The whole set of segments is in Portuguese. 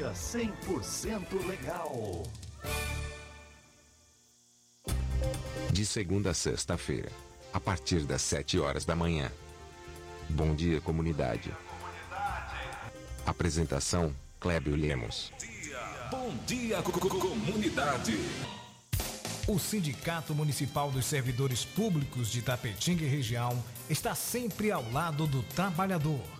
dia 100% legal. De segunda a sexta-feira, a partir das 7 horas da manhã. Bom dia, comunidade. Apresentação: Clébio Lemos. Bom dia, co- co- comunidade. O Sindicato Municipal dos Servidores Públicos de Tapetinga e região está sempre ao lado do trabalhador.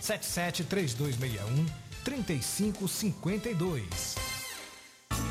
773261 3552.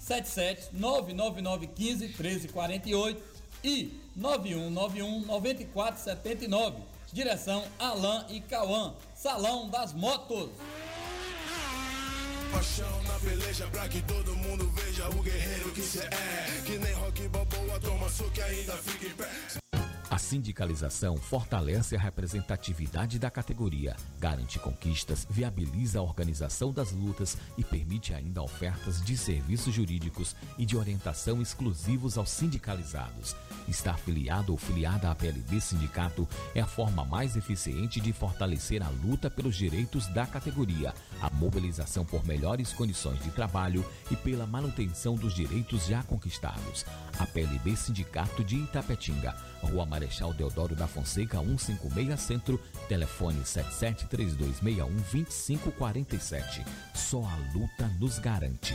77 99915 1348 e 9191 9479. Direção Alain e Cauã. Salão das Motos. Paixão na peleja pra que todo mundo veja o guerreiro que cê é. Que nem rock balboa, toma soco e ainda fica em pé. A sindicalização fortalece a representatividade da categoria, garante conquistas, viabiliza a organização das lutas e permite ainda ofertas de serviços jurídicos e de orientação exclusivos aos sindicalizados. Estar filiado ou filiada à PLB Sindicato é a forma mais eficiente de fortalecer a luta pelos direitos da categoria, a mobilização por melhores condições de trabalho e pela manutenção dos direitos já conquistados. A PLB Sindicato de Itapetinga, Rua Marechal Deodoro da Fonseca, 156 Centro, telefone 7732612547. Só a luta nos garante.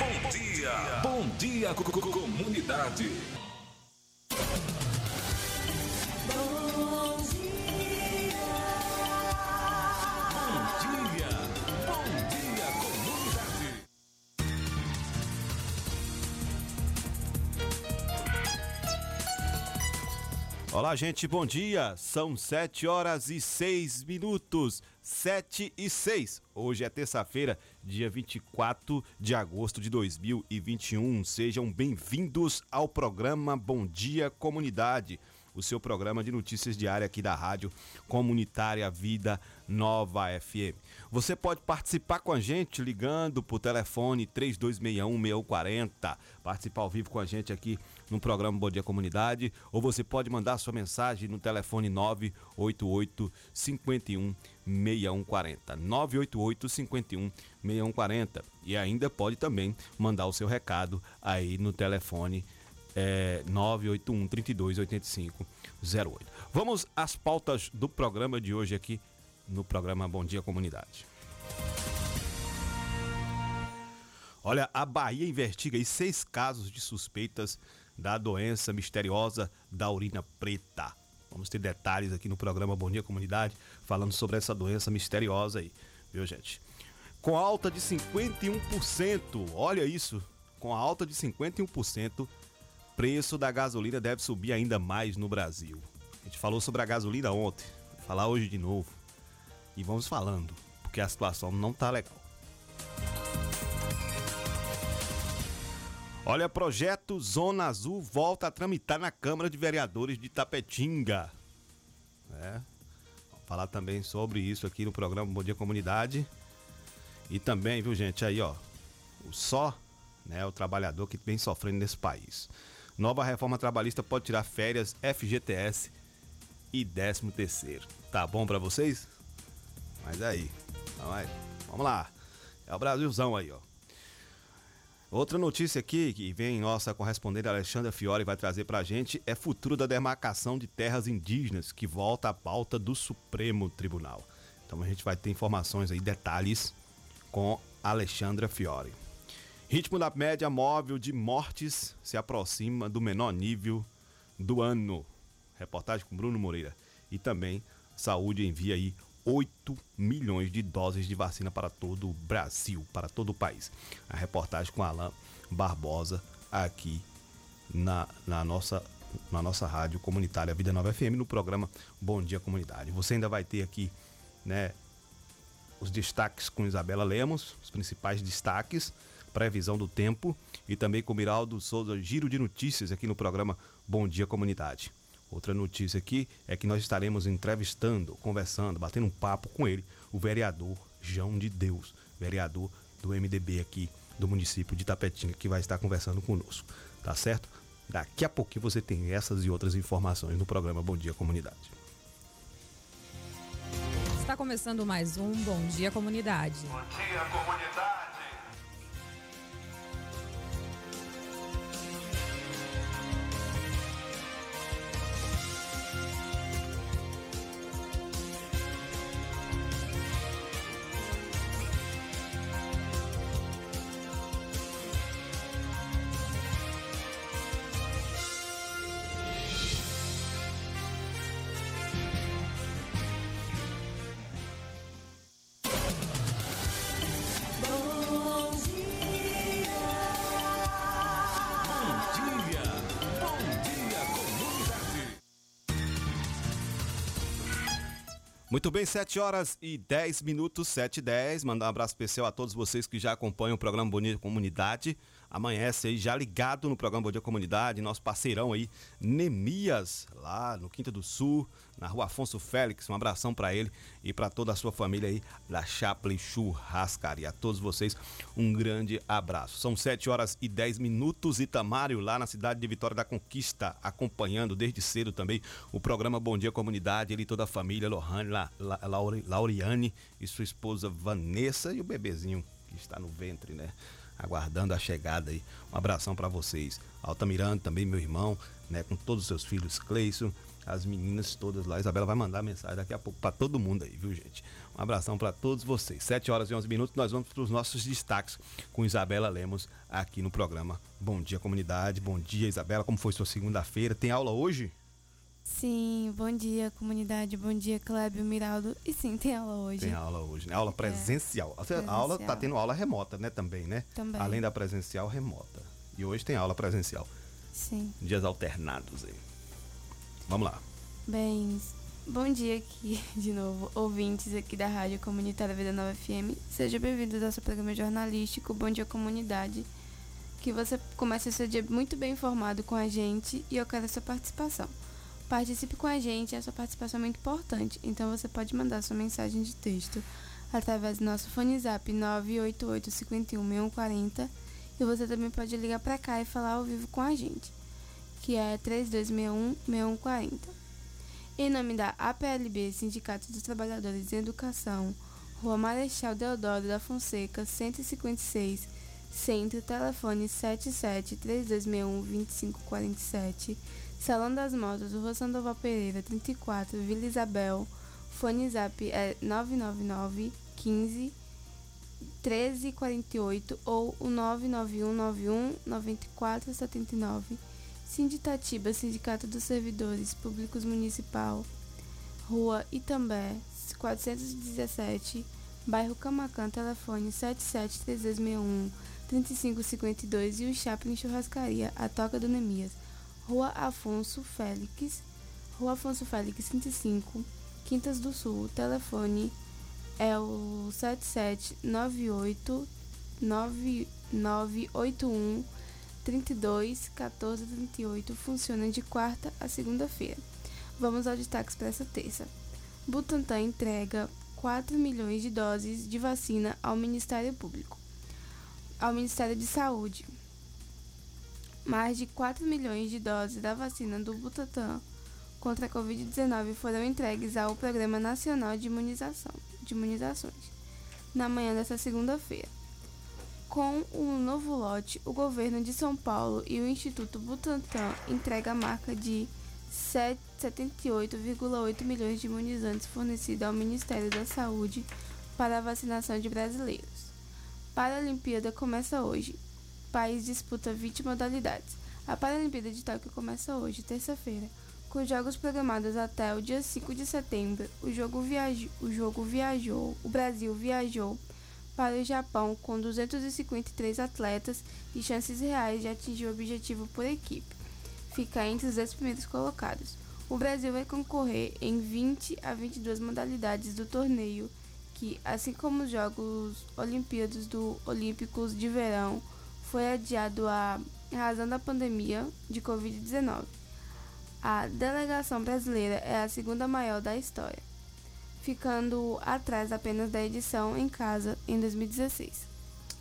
Bom dia, bom dia, co- co- comunidade. Bom Olá, gente, bom dia. São 7 horas e 6 minutos. 7 e 6. Hoje é terça-feira, dia 24 de agosto de 2021. Sejam bem-vindos ao programa Bom Dia Comunidade, o seu programa de notícias diária aqui da Rádio Comunitária Vida Nova FM. Você pode participar com a gente ligando por telefone 3261-6140, participar ao vivo com a gente aqui no programa Bom Dia Comunidade, ou você pode mandar sua mensagem no telefone 988 51 6140. 988 51 6140. E ainda pode também mandar o seu recado aí no telefone é, 981 32 85 08. Vamos às pautas do programa de hoje aqui no programa Bom Dia Comunidade. Olha, a Bahia investiga aí seis casos de suspeitas da doença misteriosa da urina preta. Vamos ter detalhes aqui no programa Bom Dia Comunidade falando sobre essa doença misteriosa aí, viu gente? Com alta de 51%, olha isso, com alta de 51%, preço da gasolina deve subir ainda mais no Brasil. A gente falou sobre a gasolina ontem, vou falar hoje de novo. E vamos falando, porque a situação não tá legal. Olha, projeto Zona Azul volta a tramitar na Câmara de Vereadores de Tapetinga. É. Vamos falar também sobre isso aqui no programa Bom Dia Comunidade. E também, viu, gente, aí, ó, o só, né, o trabalhador que vem sofrendo nesse país. Nova reforma trabalhista pode tirar férias, FGTS e 13 terceiro. Tá bom para vocês? Mas aí, vamos lá. É o Brasilzão aí, ó. Outra notícia aqui que vem nossa correspondente Alexandra Fiore vai trazer pra gente é futuro da demarcação de terras indígenas que volta à pauta do Supremo Tribunal. Então a gente vai ter informações aí, detalhes com Alexandra Fiore. Ritmo da média móvel de mortes se aproxima do menor nível do ano. Reportagem com Bruno Moreira. E também Saúde envia aí 8 milhões de doses de vacina para todo o Brasil, para todo o país. A reportagem com Alain Barbosa aqui na, na, nossa, na nossa rádio comunitária Vida Nova FM no programa Bom Dia Comunidade. Você ainda vai ter aqui, né, os destaques com Isabela Lemos, os principais destaques, previsão do tempo e também com Miraldo Souza, giro de notícias aqui no programa Bom Dia Comunidade. Outra notícia aqui é que nós estaremos entrevistando, conversando, batendo um papo com ele, o vereador João de Deus, vereador do MDB aqui do município de Tapetinga, que vai estar conversando conosco, tá certo? Daqui a pouquinho você tem essas e outras informações no programa Bom Dia Comunidade. Está começando mais um Bom Dia Comunidade. Bom dia, comunidade. Muito bem, 7 horas e 10 minutos, 7 e 10. Mandar um abraço especial a todos vocês que já acompanham o programa Bonita Comunidade. Amanhece aí já ligado no programa Bom Dia Comunidade, nosso parceirão aí, Nemias, lá no Quinta do Sul, na rua Afonso Félix. Um abração para ele e para toda a sua família aí da Chaplin Churrascaria. A todos vocês, um grande abraço. São 7 horas e 10 minutos. Itamário, lá na cidade de Vitória da Conquista, acompanhando desde cedo também o programa Bom Dia Comunidade. Ele e toda a família, Lohane, La, La, Lauriane e sua esposa Vanessa e o bebezinho que está no ventre, né? Aguardando a chegada aí. Um abração para vocês. Altamirano também, meu irmão, né, com todos os seus filhos, Cleison, as meninas todas lá. Isabela vai mandar mensagem daqui a pouco para todo mundo aí, viu, gente? Um abração para todos vocês. 7 horas e 11 minutos, nós vamos para os nossos destaques com Isabela Lemos aqui no programa Bom Dia Comunidade. Bom dia, Isabela. Como foi sua segunda-feira? Tem aula hoje? Sim, bom dia comunidade, bom dia Clébio, Miraldo. E sim, tem aula hoje. Tem aula hoje, né? Aula presencial. É, presencial. A aula tá tendo aula remota, né, também, né? Também. Além da presencial, remota. E hoje tem aula presencial. Sim. Dias alternados aí. Vamos lá. Bem, bom dia aqui de novo, ouvintes aqui da Rádio Comunitária Vida Nova FM. Seja bem-vindo ao nosso programa jornalístico Bom Dia Comunidade. Que você comece o seu dia muito bem informado com a gente e eu quero a sua participação. Participe com a gente, essa participação é muito importante. Então você pode mandar sua mensagem de texto através do nosso fone zap 988 51 e você também pode ligar para cá e falar ao vivo com a gente, que é 3261 6140. Em nome da APLB, Sindicato dos Trabalhadores em Educação, Rua Marechal Deodoro da Fonseca, 156, Centro, telefone 77 3261 2547 Salão das Motos, Rua Sandoval Pereira, 34, Vila Isabel. Fone Zap é 999 15 1348 ou o 99191 9479. Sinditatiba, Sindicato dos Servidores Públicos Municipal, Rua Itambé, 417, bairro Camacan, telefone 773261 3552 e o Chaplin Churrascaria, a Toca do Nemias, Rua Afonso Félix, Rua Afonso Félix 35, Quintas do Sul. Telefone é o 7798 9981 32 14 38. Funciona de quarta a segunda-feira. Vamos aos destaques para essa terça. Butantan entrega 4 milhões de doses de vacina ao Ministério Público. Ao Ministério de Saúde. Mais de 4 milhões de doses da vacina do Butantan contra a Covid-19 foram entregues ao Programa Nacional de Imunização, de Imunizações na manhã desta segunda-feira. Com o novo lote, o governo de São Paulo e o Instituto Butantan entregam a marca de 78,8 milhões de imunizantes fornecidos ao Ministério da Saúde para a vacinação de brasileiros. Paralimpíada começa hoje. País disputa 20 modalidades. A Paralimpíada de Tóquio começa hoje, terça-feira, com jogos programados até o dia 5 de setembro. O jogo, viaj... o jogo viajou, o Brasil viajou para o Japão com 253 atletas e chances reais de atingir o objetivo por equipe fica entre os 10 primeiros colocados. O Brasil vai concorrer em 20 a 22 modalidades do torneio, que, assim como os Jogos Olimpíados do Olímpicos de Verão, foi adiado à razão da pandemia de Covid-19. A delegação brasileira é a segunda maior da história, ficando atrás apenas da edição em casa em 2016.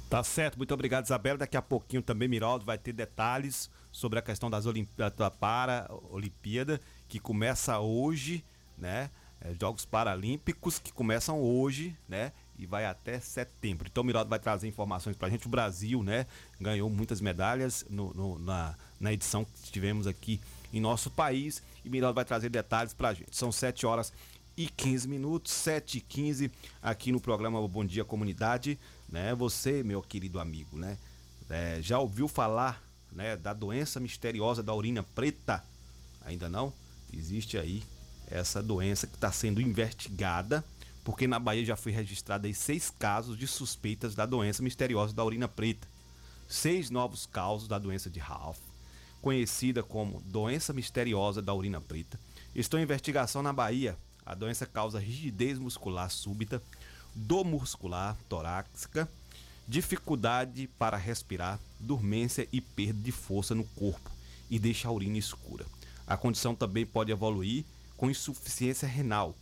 Tá certo, muito obrigado, Isabela. Daqui a pouquinho também Miraldo vai ter detalhes sobre a questão das Olimpíadas da Para-Olimpíada, que começa hoje, né? É, Jogos Paralímpicos que começam hoje, né? E vai até setembro. Então o Miraldo vai trazer informações pra gente. O Brasil, né? Ganhou muitas medalhas no, no, na, na edição que tivemos aqui em nosso país. E Miraldo vai trazer detalhes pra gente. São 7 horas e 15 minutos, 7 e 15 aqui no programa Bom Dia Comunidade né? Você, meu querido amigo, né? É, já ouviu falar, né, da doença misteriosa da urina preta? Ainda não? Existe aí essa doença que está sendo investigada, porque na Bahia já foi registrada aí seis casos de suspeitas da doença misteriosa da urina preta. Seis novos casos da doença de Ralph, conhecida como doença misteriosa da urina preta, estão em investigação na Bahia. A doença causa rigidez muscular súbita, dor muscular torácica, dificuldade para respirar, dormência e perda de força no corpo e deixa a urina escura. A condição também pode evoluir com insuficiência renal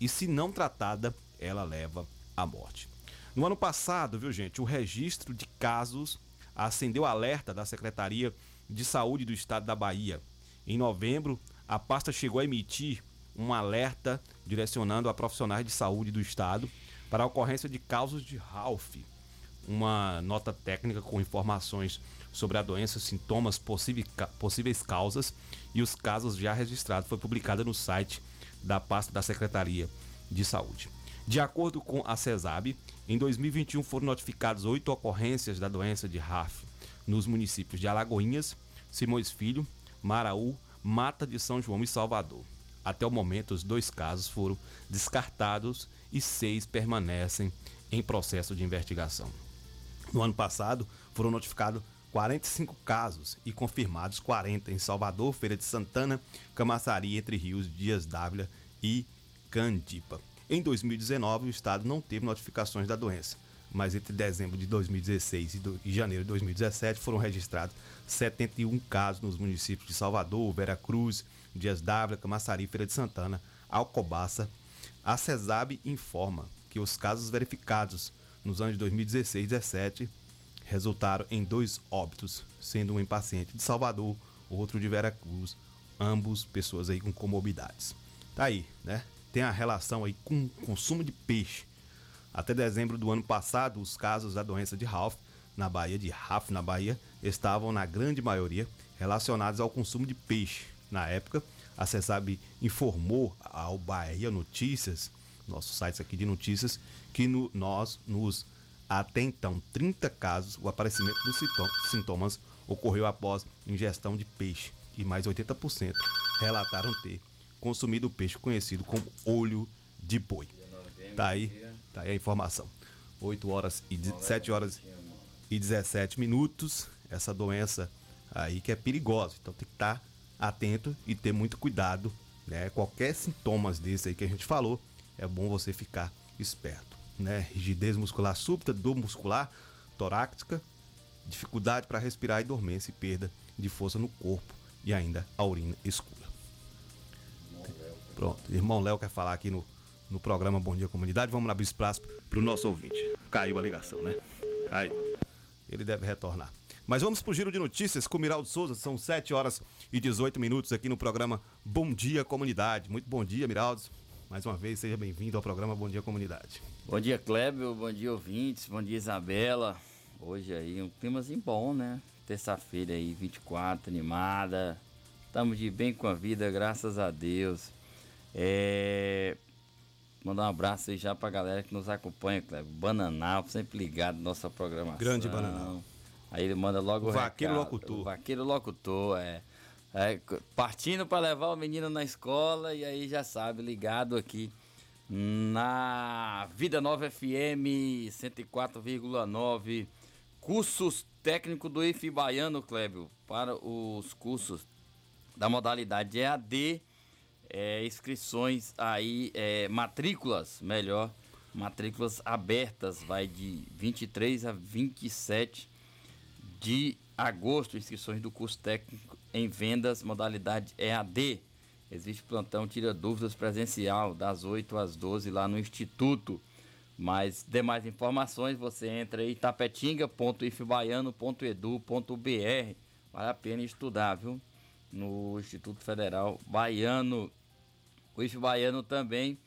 e, se não tratada, ela leva à morte. No ano passado, viu gente, o registro de casos acendeu alerta da Secretaria de Saúde do Estado da Bahia. Em novembro, a pasta chegou a emitir um alerta direcionando a profissionais de saúde do Estado para a ocorrência de casos de Ralph. Uma nota técnica com informações sobre a doença, sintomas, possíveis causas e os casos já registrados foi publicada no site da pasta da Secretaria de Saúde. De acordo com a CESAB, em 2021 foram notificadas oito ocorrências da doença de RAF nos municípios de Alagoinhas, Simões Filho, Maraú, Mata de São João e Salvador. Até o momento, os dois casos foram descartados e seis permanecem em processo de investigação. No ano passado, foram notificados 45 casos e confirmados 40 em Salvador, Feira de Santana, Camaçari, Entre Rios, Dias Dávila e Candipa. Em 2019, o estado não teve notificações da doença, mas entre dezembro de 2016 e, janeiro de 2017 foram registrados 71 casos nos municípios de Salvador, Vera Cruz, Dias Dávila, Camaçari, Feira de Santana, Alcobaça, a CESAB informa que os casos verificados nos anos de 2016 e 2017 resultaram em dois óbitos, sendo um em paciente de Salvador, outro de Veracruz, ambos pessoas aí com comorbidades. Tá aí, né? Tem a relação aí com o consumo de peixe. Até dezembro do ano passado, os casos da doença de Ralph na Bahia, de RAF na Bahia, estavam na grande maioria relacionados ao consumo de peixe. Na época, a CESAB informou ao Bahia Notícias, nosso site aqui de notícias, que no, nós nos até então 30 casos o aparecimento dos sintomas ocorreu após ingestão de peixe e mais 80% relataram ter consumido o peixe conhecido como olho de boi. Tá aí, tá aí a informação. 8 horas e 7 horas e 17 minutos. Essa doença aí que é perigosa. Então tem que estar atento e ter muito cuidado. Né? Qualquer sintomas desse aí que a gente falou, é bom você ficar esperto. Né? Rigidez muscular súbita, dor muscular, torácica, dificuldade para respirar e dormência e perda de força no corpo e ainda a urina escura. Pronto, irmão Léo quer falar aqui no, no programa Bom Dia Comunidade. Vamos abrir espaço para o nosso ouvinte. Caiu a ligação, né? Caiu. Ele deve retornar. Mas vamos pro giro de notícias com Miraldo Souza. São 7 horas e 18 minutos aqui no programa Bom Dia Comunidade. Muito bom dia, Miraldo. Mais uma vez, seja bem-vindo ao programa Bom Dia Comunidade. Bom dia, Kleber. Bom dia, ouvintes. Bom dia, Isabela. Hoje aí um climazinho bom, né? Terça-feira aí, 24, animada. Estamos de bem com a vida, graças a Deus. É... Mandar um abraço aí já pra galera que nos acompanha, Kleber. Bananal, sempre ligado na nossa programação. Grande Bananal. Aí ele manda logo o, Vaqueiro recado. Locutor. O Vaqueiro Locutor, é. é partindo para levar o menino na escola e aí já sabe, ligado aqui na Vida Nova FM 104,9. Cursos técnico do IF Baiano, Clébio, para os cursos da modalidade EAD, é, inscrições aí, é, matrículas, melhor, matrículas abertas, vai de 23 a 27 de agosto, inscrições do curso técnico em vendas, modalidade EAD. Existe plantão Tira Dúvidas presencial, das 8 às 12 lá no Instituto. Mas demais informações você entra aí tapetinga.ifbaiano.edu.br. Vale a pena estudar, viu? No Instituto Federal Baiano. O IF Baiano também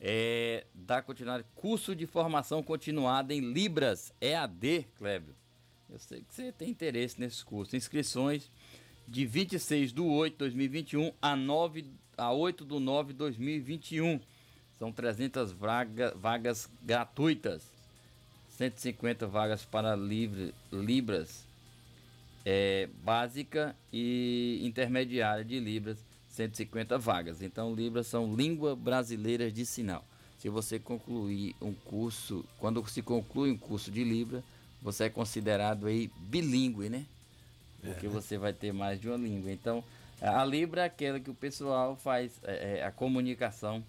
é, dá continuidade curso de formação continuada em Libras EAD, Clébio. Eu sei que você tem interesse nesse curso. Inscrições de 26 do 8 de 2021 a, 9, a 8 do 9 de 2021. São 300 vaga, vagas gratuitas, 150 vagas para livre, Libras é, básica e intermediária de Libras, 150 vagas. Então, Libras são língua brasileira de sinal. Se você concluir um curso, quando se conclui um curso de Libra, você é considerado aí bilíngue, né? Porque você vai ter mais de uma língua. Então, a Libra é aquela que o pessoal faz é, é, a comunicação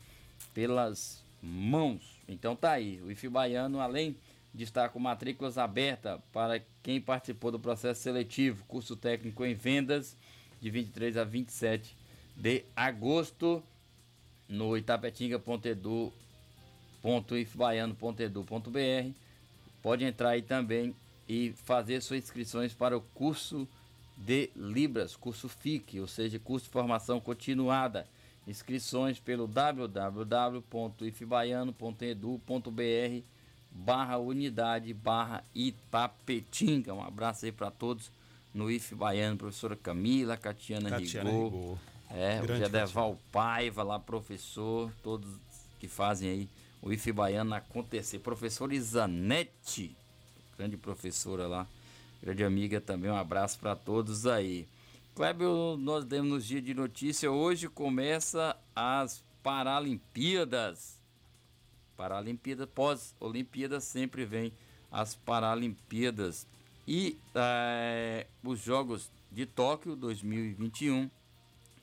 pelas mãos. Então tá aí, o IF Baiano, além de estar com matrículas abertas para quem participou do processo seletivo, curso técnico em vendas, de 23 a 27 de agosto, no itapetinga.edu.ifbaiano.edu.br. Pode entrar aí também e fazer suas inscrições para o curso de Libras, curso FIC, ou seja, curso de formação continuada. Inscrições pelo www.ifbaiano.edu.br barra unidade barra Itapetinga. Um abraço aí para todos no IF Baiano, professora Camila, Catiana, Catiana Rigor, Rigor. É, o Gedeval Paiva lá, professor, todos que fazem aí o IF Baiano acontecer. Professora Isanete, grande professora lá, grande amiga também, um abraço para todos aí. Kleber, nós demos dias de notícia, hoje começa as Paralimpíadas. Paralimpíadas, pós-Olimpíadas, sempre vem as Paralimpíadas. E é, os Jogos de Tóquio 2021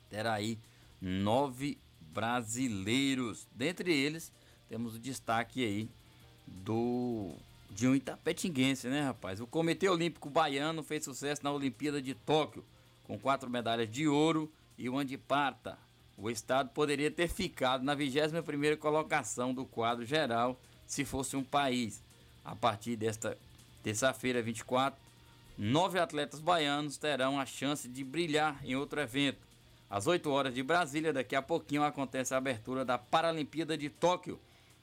terá aí nove brasileiros. Dentre eles, temos o destaque aí do de um itapetinguense, né, rapaz? O Comitê Olímpico Baiano fez sucesso na Olimpíada de Tóquio, com quatro medalhas de ouro e uma de prata. O estado poderia ter ficado na 21ª colocação do quadro geral se fosse um país. A partir desta terça-feira, 24, nove atletas baianos terão a chance de brilhar em outro evento. Às 8 horas de Brasília, daqui a pouquinho acontece a abertura da Paralimpíada de Tóquio.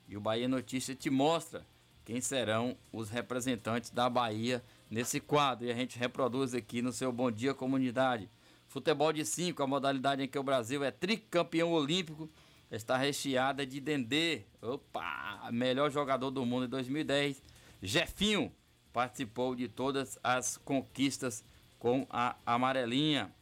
E o Bahia Notícia te mostra quem serão os representantes da Bahia nesse quadro. E a gente reproduz aqui no seu Bom Dia Comunidade. Futebol de 5, a modalidade em que o Brasil é tricampeão olímpico, está recheada de Dendê. Opa! Melhor jogador do mundo em 2010. Jefinho participou de todas as conquistas com a amarelinha.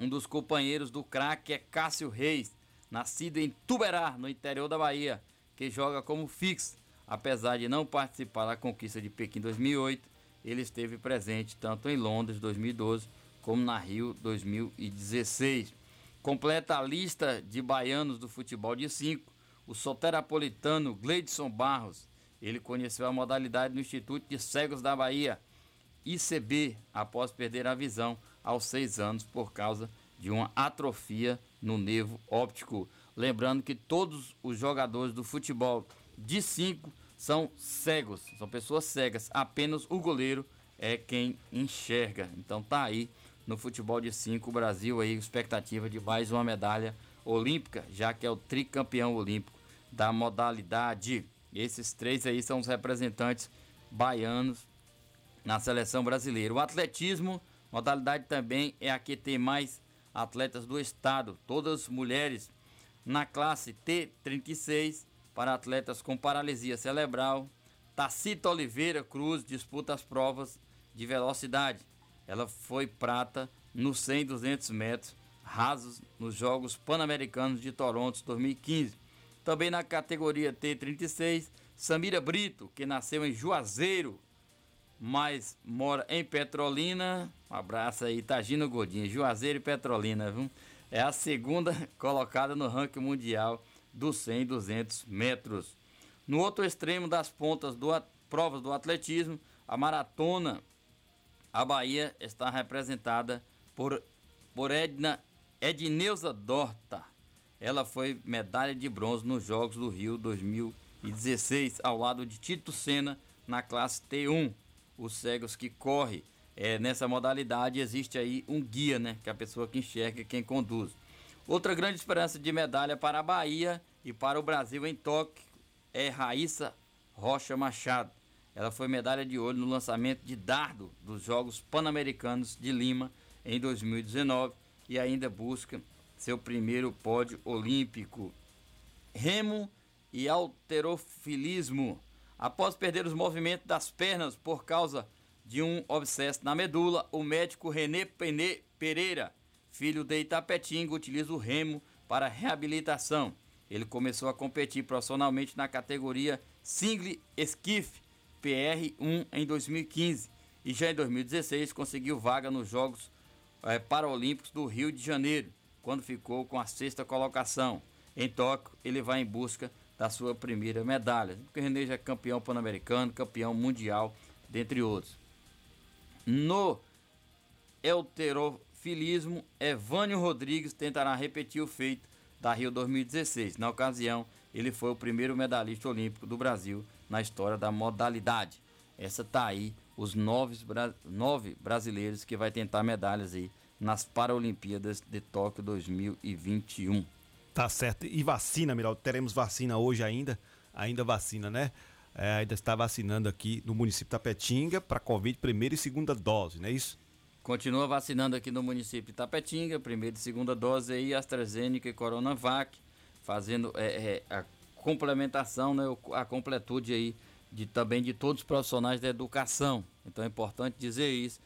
Um dos companheiros do craque é Cássio Reis, nascido em Tuberá, no interior da Bahia, que joga como fixo. Apesar de não participar da conquista de Pequim 2008, ele esteve presente tanto em Londres 2012 como na Rio 2016. Completa a lista de baianos do futebol de 5, o soterapolitano Gleidson Barros. Ele conheceu a modalidade no Instituto de Cegos da Bahia, ICB, após perder a visão aos seis anos por causa de uma atrofia no nervo óptico. Lembrando que todos os jogadores do futebol de 5 são cegos, são pessoas cegas. Apenas o goleiro é quem enxerga. Então tá aí no futebol de 5 o Brasil aí expectativa de mais uma medalha olímpica, já que é o tricampeão olímpico da modalidade. Esses três aí são os representantes baianos na seleção brasileira. O atletismo, modalidade também é a que tem mais atletas do estado, todas mulheres na classe T36 para atletas com paralisia cerebral. Tacita Oliveira Cruz disputa as provas de velocidade. Ela foi prata no 100 e 200 metros rasos nos Jogos Pan-Americanos de Toronto 2015. Também na categoria T36, Samira Brito, que nasceu em Juazeiro, mas mora em Petrolina. Um abraço aí, Tagino Gordinho, Juazeiro e Petrolina, viu? É a segunda colocada no ranking mundial dos 100 e 200 metros. No outro extremo das pontas do provas do atletismo, a maratona, a Bahia está representada por, por Edna, Edneuza Dorta. Ela foi medalha de bronze nos Jogos do Rio 2016, ao lado de Tito Senna na classe T1. Os cegos que correm é, nessa modalidade existe aí um guia, né? Que a pessoa que enxerga quem conduz. Outra grande esperança de medalha para a Bahia e para o Brasil em Tóquio é Raíssa Rocha Machado. Ela foi medalha de ouro no lançamento de dardo dos Jogos Pan-Americanos de Lima em 2019 e ainda busca seu primeiro pódio olímpico. Remo e alterofilismo. Após perder os movimentos das pernas por causa de um abscesso na medula, o médico René Pereira, filho de Itapetinga, utiliza o remo para reabilitação. Ele começou a competir profissionalmente na categoria Single Skiff PR1 em 2015 e já em 2016 conseguiu vaga nos Jogos é, Paralímpicos do Rio de Janeiro, quando ficou com a sexta colocação. Em Tóquio, ele vai em busca da sua primeira medalha. O René já é campeão pan-americano, campeão mundial, dentre outros. No elterofilismo, Evânio Rodrigues tentará repetir o feito da Rio 2016. Na ocasião, ele foi o primeiro medalhista olímpico do Brasil na história da modalidade. Essa tá aí, os nove, nove brasileiros que vai tentar medalhas aí nas Paralimpíadas de Tóquio 2021. Tá certo. E vacina, Miral, teremos vacina hoje ainda? Ainda vacina, né? É, ainda está vacinando aqui no município de Tapetinga para Covid, primeira e segunda dose, não é isso? Continua vacinando aqui no município de Tapetinga, primeira e segunda dose aí, AstraZeneca e Coronavac, fazendo é, é, a complementação, né, a completude aí de, também de todos os profissionais da educação. Então é importante dizer isso.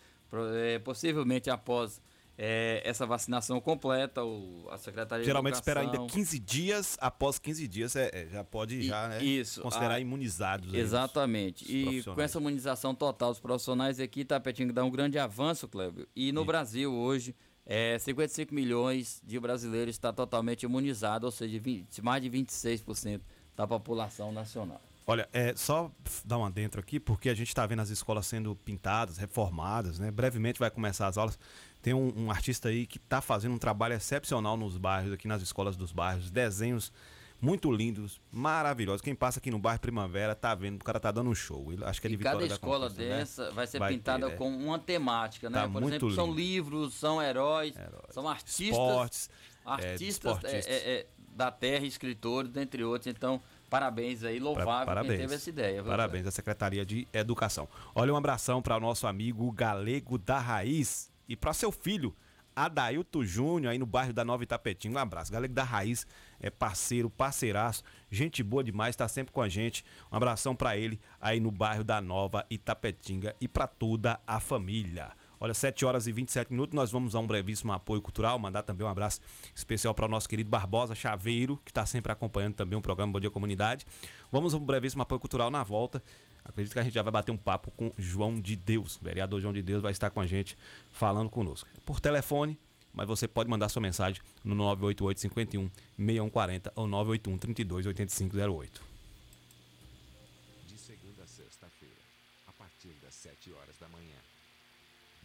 É, possivelmente após é, essa vacinação completa, o, a Secretaria Geralmente de espera ainda 15 dias, após 15 dias é, é, já pode e, já, né, isso, considerar a, imunizados. Exatamente. e com essa imunização total dos profissionais aqui, Tapetinho dá um grande avanço, Clébio. E no e... Brasil hoje, é, 55 milhões de brasileiros está totalmente imunizado, ou seja, 20, mais de 26% da população nacional. Olha, é só dar um adentro aqui, porque a gente está vendo as escolas sendo pintadas, reformadas, né? Brevemente vai começar as aulas. Tem um, um artista aí que está fazendo um trabalho excepcional nos bairros, aqui nas escolas dos bairros, desenhos muito lindos, maravilhosos. Quem passa aqui no bairro Primavera tá vendo, o cara tá dando um show. Acho que é de e cada escola né? dessa né? vai ser vai pintada ter, com é. uma temática, né? Tá Por exemplo, lindo. são livros, são heróis, heróis. são artistas, Esportes, artistas é, é, é, da terra, escritores, dentre outros. Então, Parabéns aí, louvável Parabéns. quem teve essa ideia. Parabéns à Secretaria de Educação. Olha, um abração para o nosso amigo Galego da Raiz e para seu filho, Adailto Júnior, aí no bairro da Nova Itapetinga. Um abraço. Galego da Raiz é parceiro, parceiraço, gente boa demais, está sempre com a gente. Um abração para ele aí no bairro da Nova Itapetinga e para toda a família. Olha, 7 horas e 27 minutos, nós vamos a um brevíssimo apoio cultural, mandar também um abraço especial para o nosso querido Barbosa Chaveiro, que está sempre acompanhando também o programa Bom Dia Comunidade. Vamos a um brevíssimo apoio cultural na volta. Acredito que a gente já vai bater um papo com João de Deus. O vereador João de Deus vai estar com a gente falando conosco. Por telefone, mas você pode mandar sua mensagem no 988 51 6140 ou 981 32 8508. De segunda a sexta-feira, a partir das 7 horas da manhã.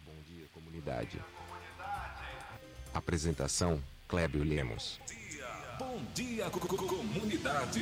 Bom dia, comunidade. Apresentação: Clébio Lemos. Bom dia, co- co- comunidade.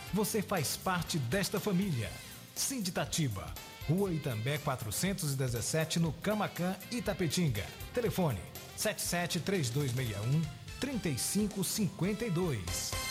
você faz parte desta família. Sinditatiba, Rua Itambé 417, no Camacan, Itapetinga. Telefone 773261 3552.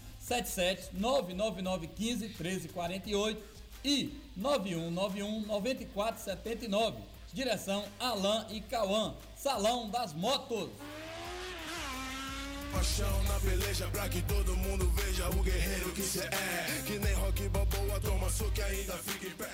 77 99915 1348 e 9191 9479. Direção Alain e Cauã. Salão das Motos. Paixão na peleja pra que todo mundo veja o guerreiro que cê é. Que nem rock balboa, toma soco e ainda fica em pé.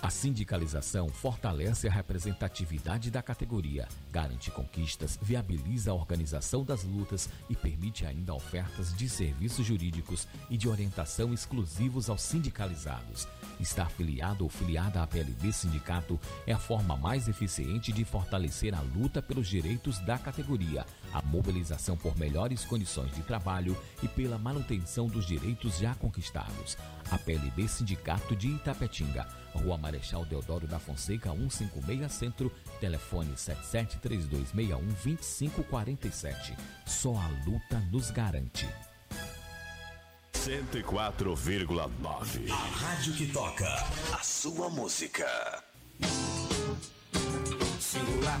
A sindicalização fortalece a representatividade da categoria, garante conquistas, viabiliza a organização das lutas e permite ainda ofertas de serviços jurídicos e de orientação exclusivos aos sindicalizados. Estar filiado ou filiada à PLB Sindicato é a forma mais eficiente de fortalecer a luta pelos direitos da categoria, a mobilização por melhores condições de trabalho e pela manutenção dos direitos já conquistados. A PLB Sindicato de Itapetinga, Rua Marechal Deodoro da Fonseca, 156 Centro, telefone 7732612547. Só a luta nos garante. 104,9. A rádio que toca a sua música. Singular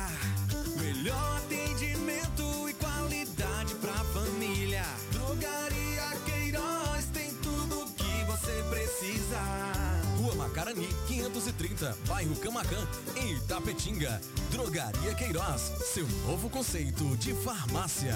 Você precisa. Rua Macarani, 530, bairro Camacan, em Itapetinga. Drogaria Queiroz, seu novo conceito de farmácia.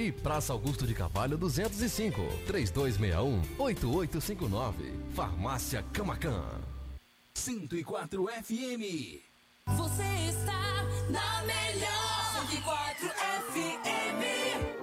E Praça Augusto de Carvalho 205, 3261-8859. Farmácia Camacan. 104 FM. Você está na melhor 104 FM.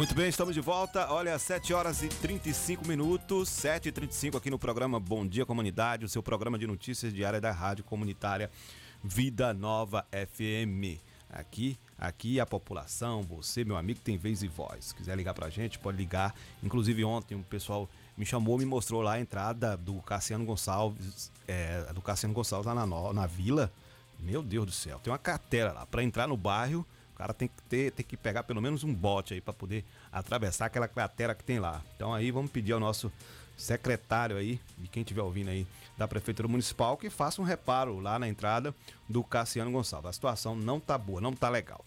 Muito bem, estamos de volta. Olha, 7 horas e 35 minutos, 7 e 35 aqui no programa Bom Dia Comunidade, o seu programa de notícias diária da Rádio Comunitária Vida Nova FM. Aqui, aqui a população, você, meu amigo, tem vez e voz. Se quiser ligar pra gente, pode ligar. Inclusive ontem o pessoal me chamou, me mostrou lá a entrada do Cassiano Gonçalves, é, do Cassiano Gonçalves lá na, na vila. Meu Deus do céu, tem uma carteira lá. Pra entrar no bairro, cara tem que ter, tem que pegar pelo menos um bote aí pra poder atravessar aquela cratera que tem lá. Então aí vamos pedir ao nosso secretário aí, de quem estiver ouvindo aí, da Prefeitura Municipal, que faça um reparo lá na entrada do Cassiano Gonçalves. A situação não tá boa, não tá legal.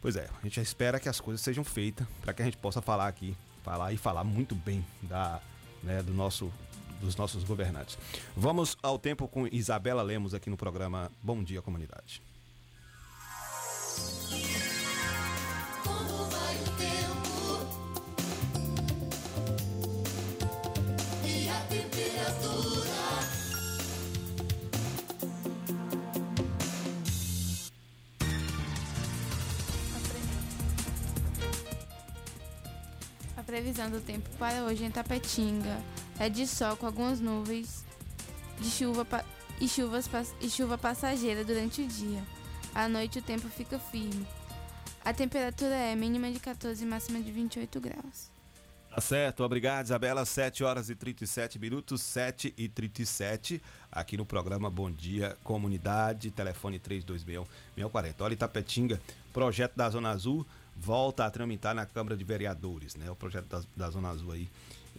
Pois é, a gente espera que as coisas sejam feitas para que a gente possa falar aqui, falar e falar muito bem da, né, do nosso, dos nossos governantes. Vamos ao tempo com Isabela Lemos aqui no programa Bom Dia Comunidade. A previsão do tempo para hoje em Tapetinga é de sol com algumas nuvens de chuva e, chuvas e chuva passageira durante o dia. À noite o tempo fica firme. A temperatura é mínima de 14 e máxima de 28 graus. Tá certo, obrigado Isabela. 7 horas e 37 minutos, 7 e 37 aqui no programa Bom Dia Comunidade, telefone 3261-640. Olha, Itapetinga, projeto da Zona Azul volta a tramitar na Câmara de Vereadores, né? O projeto da, da Zona Azul aí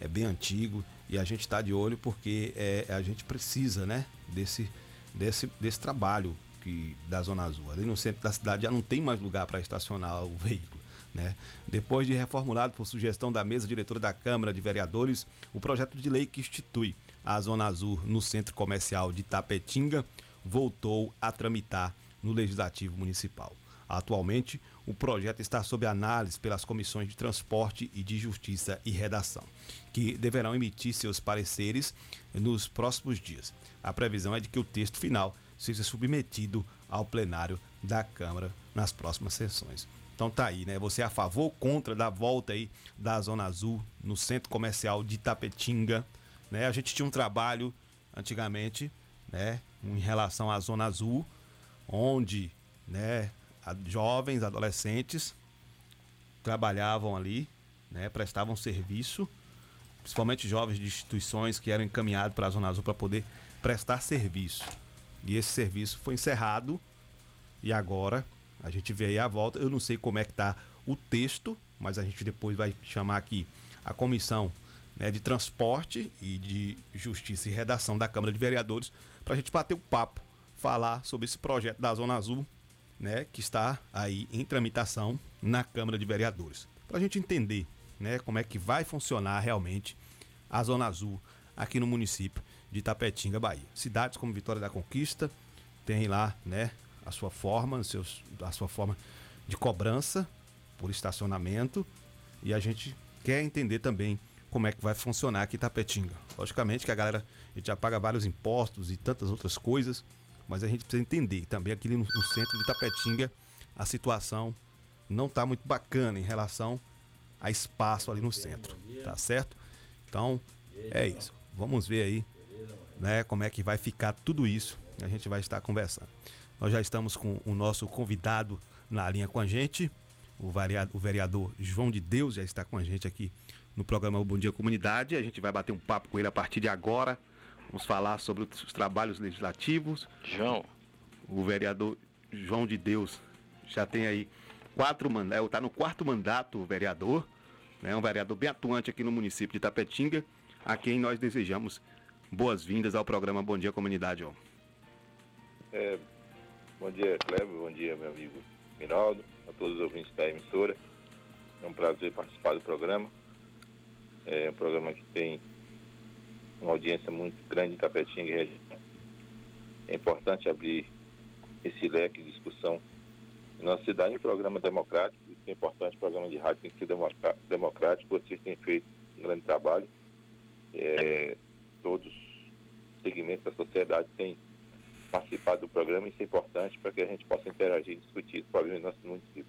é bem antigo e a gente está de olho porque é, a gente precisa, né, desse, desse, desse trabalho que da Zona Azul. Ali no centro da cidade já não tem mais lugar para estacionar o veículo. Né? Depois de reformulado por sugestão da mesa diretora da Câmara de Vereadores, o projeto de lei que institui a Zona Azul no centro comercial de Tapetinga voltou a tramitar no Legislativo Municipal. Atualmente, o projeto está sob análise pelas comissões de Transporte e de Justiça e Redação, que deverão emitir seus pareceres nos próximos dias. A previsão é de que o texto final seja submetido ao plenário da Câmara nas próximas sessões. Então tá aí, né? Você é a favor ou contra da volta aí da Zona Azul no centro comercial de Tapetinga, né? A gente tinha um trabalho antigamente, né, em relação à Zona Azul, onde, né, jovens, adolescentes trabalhavam ali, né, prestavam serviço, principalmente jovens de instituições que eram encaminhados para a Zona Azul para poder prestar serviço. E esse serviço foi encerrado e agora a gente vê aí a volta. Eu não sei como é que tá o texto, mas a gente depois vai chamar aqui a comissão né, de transporte e de justiça e redação da Câmara de Vereadores para a gente bater o papo, falar sobre esse projeto da Zona Azul, né, que está aí em tramitação na Câmara de Vereadores, para a gente entender, né, como é que vai funcionar realmente a Zona Azul aqui no município de Tapetinga, Bahia. Cidades como Vitória da Conquista tem lá, né, a sua forma, seus, a sua forma de cobrança por estacionamento e a gente quer entender também como é que vai funcionar aqui Tapetinga. Logicamente que a galera a gente já paga vários impostos e tantas outras coisas, mas a gente precisa entender também aqui no, no centro de Tapetinga a situação não está muito bacana em relação a espaço ali no centro, tá certo? Então é isso. Vamos ver aí, né, como é que vai ficar tudo isso. A gente vai estar conversando. Nós já estamos com o nosso convidado na linha com a gente, o vereador, o vereador João de Deus já está com a gente aqui no programa Bom Dia Comunidade. A gente vai bater um papo com ele a partir de agora. Vamos falar sobre os trabalhos legislativos. João. O vereador João de Deus já tem aí quatro mandatos, está no quarto mandato o vereador, né? um vereador bem atuante aqui no município de Tapetinga, a quem nós desejamos boas-vindas ao programa Bom Dia Comunidade, João. É, bom dia, Kleber. Bom dia, meu amigo Minaldo. A todos os ouvintes da emissora. É um prazer participar do programa. É um programa que tem uma audiência muito grande em Tapetinga e região. É importante abrir esse leque de discussão em nossa cidade. Um programa democrático. Isso é importante. Programa de rádio tem que ser democrá- democrático. Vocês têm feito um grande trabalho. É, todos os segmentos da sociedade têm participar do programa, isso é importante para que a gente possa interagir e discutir os problemas do nosso município.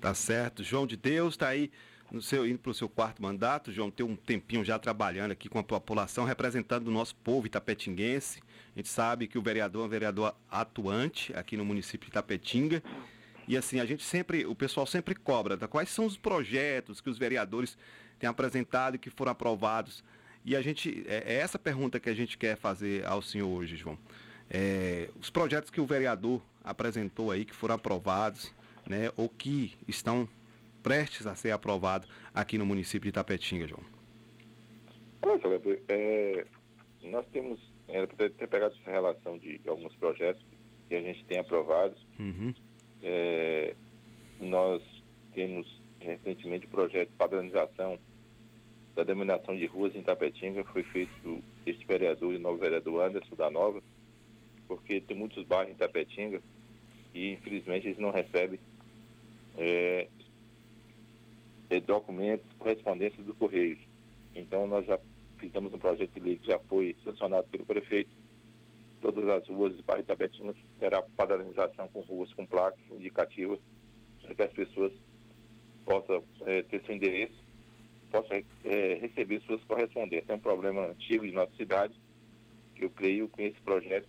Tá certo. João de Deus está aí no seu, indo para o seu quarto mandato. João tem um tempinho já trabalhando aqui com a população, representando o nosso povo itapetinguense. A gente sabe que o vereador é um vereador atuante aqui no município de Itapetinga. E assim, a gente sempre, o pessoal sempre cobra tá? quais são os projetos que os vereadores têm apresentado e que foram aprovados. E a gente, é, é essa pergunta que a gente quer fazer ao senhor hoje, João. É, os projetos que o vereador apresentou aí, que foram aprovados, né, ou que estão prestes a ser aprovados aqui no município de Itapetinga, João. Olha, é, nós temos, era para ter pegado essa relação de alguns projetos que a gente tem aprovado. Uhum. É, nós temos recentemente o projeto de padronização da denominação de ruas em Tapetinga, foi feito este vereador e o novo vereador Anderson da Nova, porque tem muitos bairros em Tapetinga e infelizmente eles não recebem é, é, documentos, correspondência do Correio. Então nós já fizemos um projeto de lei que já foi sancionado pelo prefeito. Todas as ruas do bairro de Tapetinga terá padronização com ruas com placas indicativas para que as pessoas possam é, ter seu endereço, possam é, receber suas correspondências. É um problema antigo de nossa cidade, que eu creio que esse projeto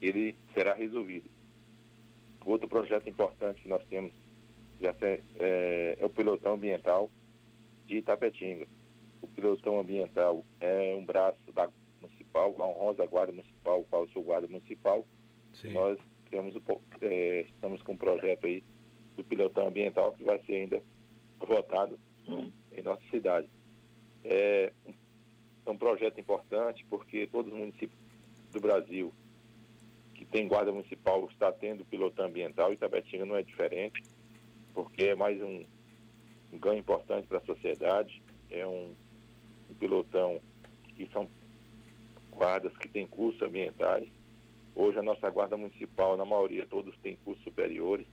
ele será resolvido. Outro projeto importante que nós temos já é, é, é o pilotão ambiental de Itapetinga. O pilotão ambiental é um braço da municipal, a honrosa guarda municipal, qual seu guarda municipal. Nós temos é, estamos com um projeto aí do pilotão ambiental que vai ser ainda votado em nossa cidade. É um- é um projeto importante porque todos os municípios do Brasil que tem guarda municipal, está tendo pilotão ambiental, Itapetinga não é diferente, porque é mais um, um ganho importante para a sociedade, é um, um pilotão que são guardas que têm cursos ambientais. Hoje a nossa guarda municipal, na maioria, todos têm cursos superiores,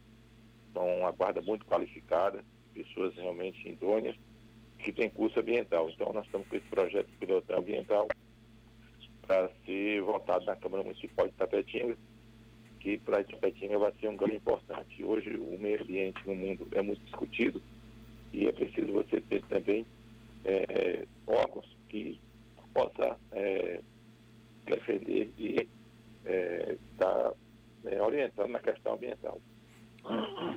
são uma guarda muito qualificada, pessoas realmente idôneas, que têm curso ambiental. Então nós estamos com esse projeto de pilotão ambiental para ser votado na Câmara Municipal de Tapetinga, que para Tapetinga vai ser um ganho importante. Hoje o meio ambiente no mundo é muito discutido e é preciso você ter também é, órgãos que possa é, defender e estar é, orientando na questão ambiental.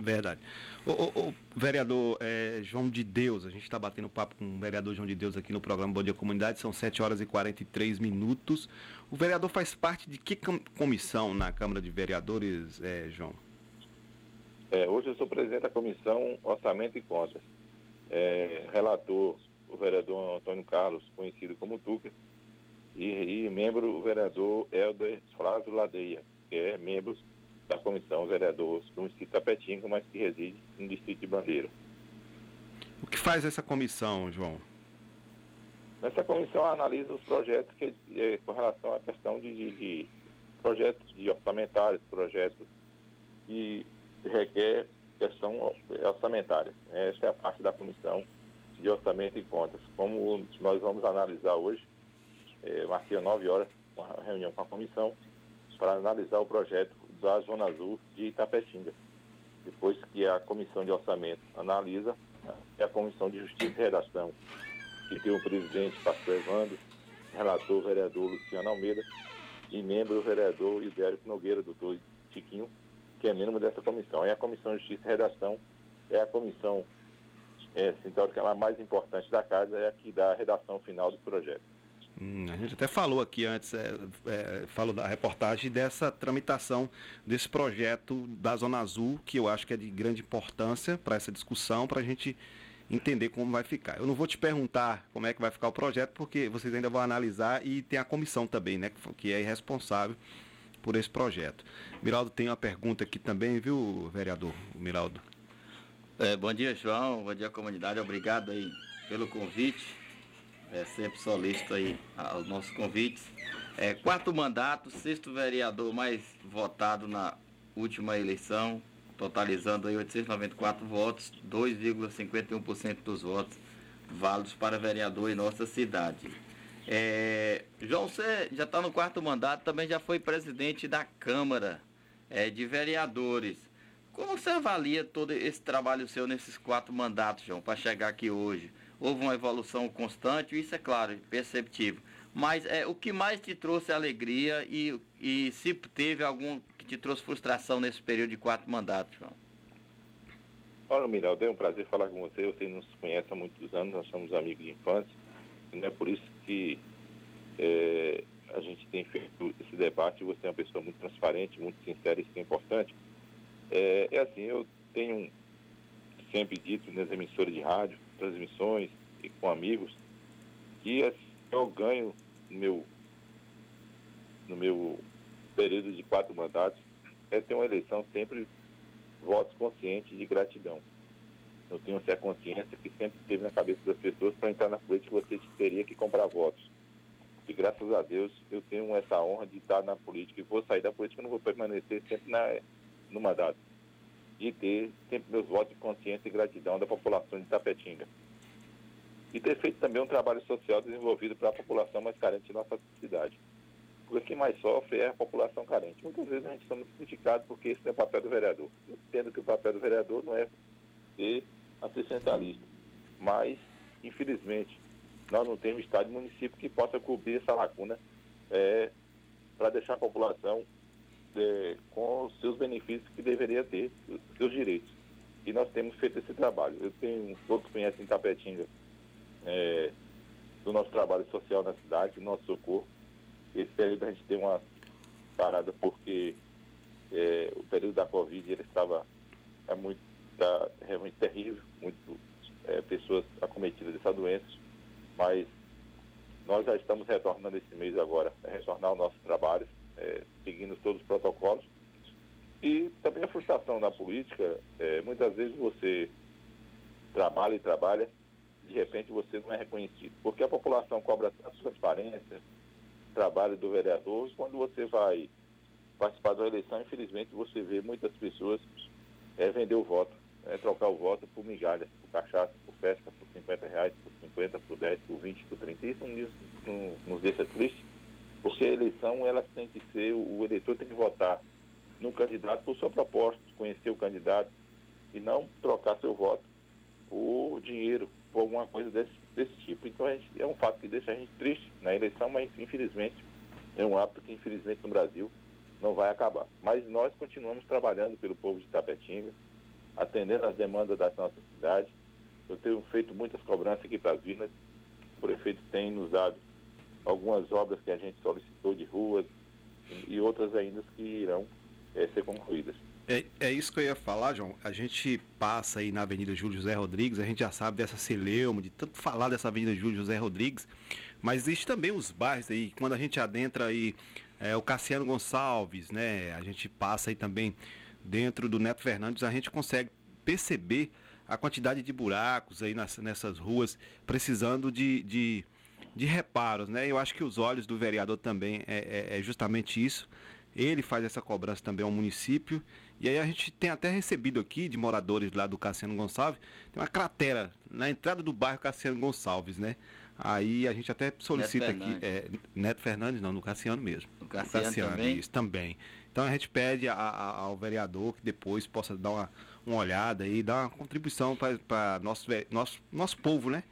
Verdade. O, o- o vereador eh, João de Deus, a gente está batendo papo com o vereador João de Deus aqui no programa Bom Dia Comunidade, são 7 horas e 43 minutos. O vereador faz parte de que com- comissão na Câmara de Vereadores, eh, João? É, hoje eu sou presidente da Comissão Orçamento e Contas. É, relator, o vereador Antônio Carlos, conhecido como Tuca, e, e membro o vereador Helder Flávio Ladeia, que é membro da Comissão Vereador do município de Tapetinga, mas que reside no distrito de Bandeira. O que faz essa comissão, João? Nessa comissão analisa os projetos que, eh, com relação à questão de, de- de projetos de orçamentários, projetos que requer questão orçamentária. Essa é a parte da comissão de orçamento e contas. Como nós vamos analisar hoje, eh, marquei às 9 horas uma reunião com a comissão para analisar o projeto da Zona Azul de Itapetinga. Depois que a comissão de orçamento analisa, é a comissão de justiça e redação que tem o presidente Pastor Evandro, relator vereador Luciano Almeida e membro vereador Ibérico Nogueira, doutor Tiquinho, que é membro dessa comissão. E a comissão de Justiça e Redação é a comissão, é, assim, teoricamente, a mais importante da casa, é a que dá a redação final do projeto. Gente até falou aqui antes, é, é, falou da reportagem dessa tramitação desse projeto da Zona Azul, que eu acho que é de grande importância para essa discussão, para a gente entender como vai ficar. Eu não vou te perguntar como é que vai ficar o projeto, porque vocês ainda vão analisar e tem a comissão também, né, que é responsável por esse projeto. Miraldo tem uma pergunta aqui também, viu, vereador Miraldo? É, bom dia, João. Bom dia, comunidade. Obrigado aí pelo convite. É sempre solícito aí aos nossos convites. É, quarto mandato, sexto vereador mais votado na última eleição, totalizando aí 894 votos, 2,51% dos votos válidos para vereador em nossa cidade. É, João, você já está no quarto mandato, também já foi presidente da Câmara é, de Vereadores. Como você avalia todo esse trabalho seu nesses quatro mandatos, João, para chegar aqui hoje? Houve uma evolução constante, isso é claro, perceptível. Mas é, o que mais te trouxe alegria e, e se teve algum que te trouxe frustração nesse período de quatro mandatos, João? Olha, Miraldo, é um prazer falar com você. Você nos conhece há muitos anos, nós somos amigos de infância. E não é por isso que é, a gente tem feito esse debate. Você é uma pessoa muito transparente, muito sincera, isso é importante. É, é assim, eu tenho sempre dito nas emissoras de rádio, transmissões e com amigos, que assim, eu ganho no meu, no meu período de quatro mandatos é ter uma eleição sempre votos conscientes de gratidão. Eu tenho essa consciência que sempre teve na cabeça das pessoas para entrar na política você teria que comprar votos. E graças a Deus eu tenho essa honra de estar na política e vou sair da política, não vou permanecer sempre na, no mandato. De ter sempre meus votos de consciência e gratidão da população de Tapetinga. E ter feito também um trabalho social desenvolvido para a população mais carente de nossa cidade. Porque quem mais sofre é a população carente. Muitas vezes a gente somos criticados porque esse não é o papel do vereador. Eu entendo que o papel do vereador não é ser assistencialista. Mas, infelizmente, nós não temos estado e município que possa cobrir essa lacuna é, para deixar a população é, com os seus benefícios que deveria ter, os seus direitos. E nós temos feito esse trabalho. Eu tenho, todos conhecem Tapetinga, é, do nosso trabalho social na cidade, do nosso socorro. Esse período a gente tem uma parada porque é, o período da Covid ele estava é muito, tá, realmente terrível, muito é, pessoas acometidas dessa doença, mas nós já estamos retornando esse mês agora, a retornar ao nosso trabalho, é, seguindo todos os protocolos situação da política, é, muitas vezes você trabalha e trabalha, de repente você não é reconhecido. Porque a população cobra tanta transparência, trabalho do vereador, e quando você vai participar da eleição, infelizmente você vê muitas pessoas é, vender o voto, é, trocar o voto por migalha, por cachaça, por festa, por 50 reais, por 50, por 10, por 20, por 30. Isso nos, nos deixa triste, porque a eleição ela tem que ser, o, eleitor tem que votar no candidato por sua proposta, conhecer o candidato e não trocar seu voto por dinheiro, por alguma coisa desse, desse tipo. Então gente, é um fato que deixa a gente triste na eleição, mas infelizmente é um hábito que infelizmente no Brasil não vai acabar. Mas nós continuamos trabalhando pelo povo de Tapetinga, atendendo às demandas da nossa cidade. Eu tenho feito muitas cobranças aqui para as vilas. O prefeito tem nos dado algumas obras que a gente solicitou de ruas e outras ainda que irão é, ser concluídas. É, é isso que eu ia falar, João. A gente passa aí na Avenida Júlio José Rodrigues, a gente já sabe dessa celeuma, de tanto falar dessa Avenida Júlio José Rodrigues, mas existe também os bairros aí, quando a gente adentra aí é, o Cassiano Gonçalves, né? A gente passa aí também dentro do Neto Fernandes, a gente consegue perceber a quantidade de buracos aí nas, nessas ruas, precisando de, de, de reparos, né? Eu acho que os olhos do vereador também é, é, é justamente isso. Ele faz essa cobrança também ao município. E aí a gente tem até recebido aqui de moradores lá do Cassiano Gonçalves, tem uma cratera na entrada do bairro Cassiano Gonçalves, né? Aí a gente até solicita Neto aqui, é, Neto Fernandes, não, no Cassiano mesmo. No Cassiano também? isso também. Então a gente pede a- a- ao vereador que depois possa dar uma, uma olhada aí, dar uma contribuição para nosso, nosso, nosso povo, né?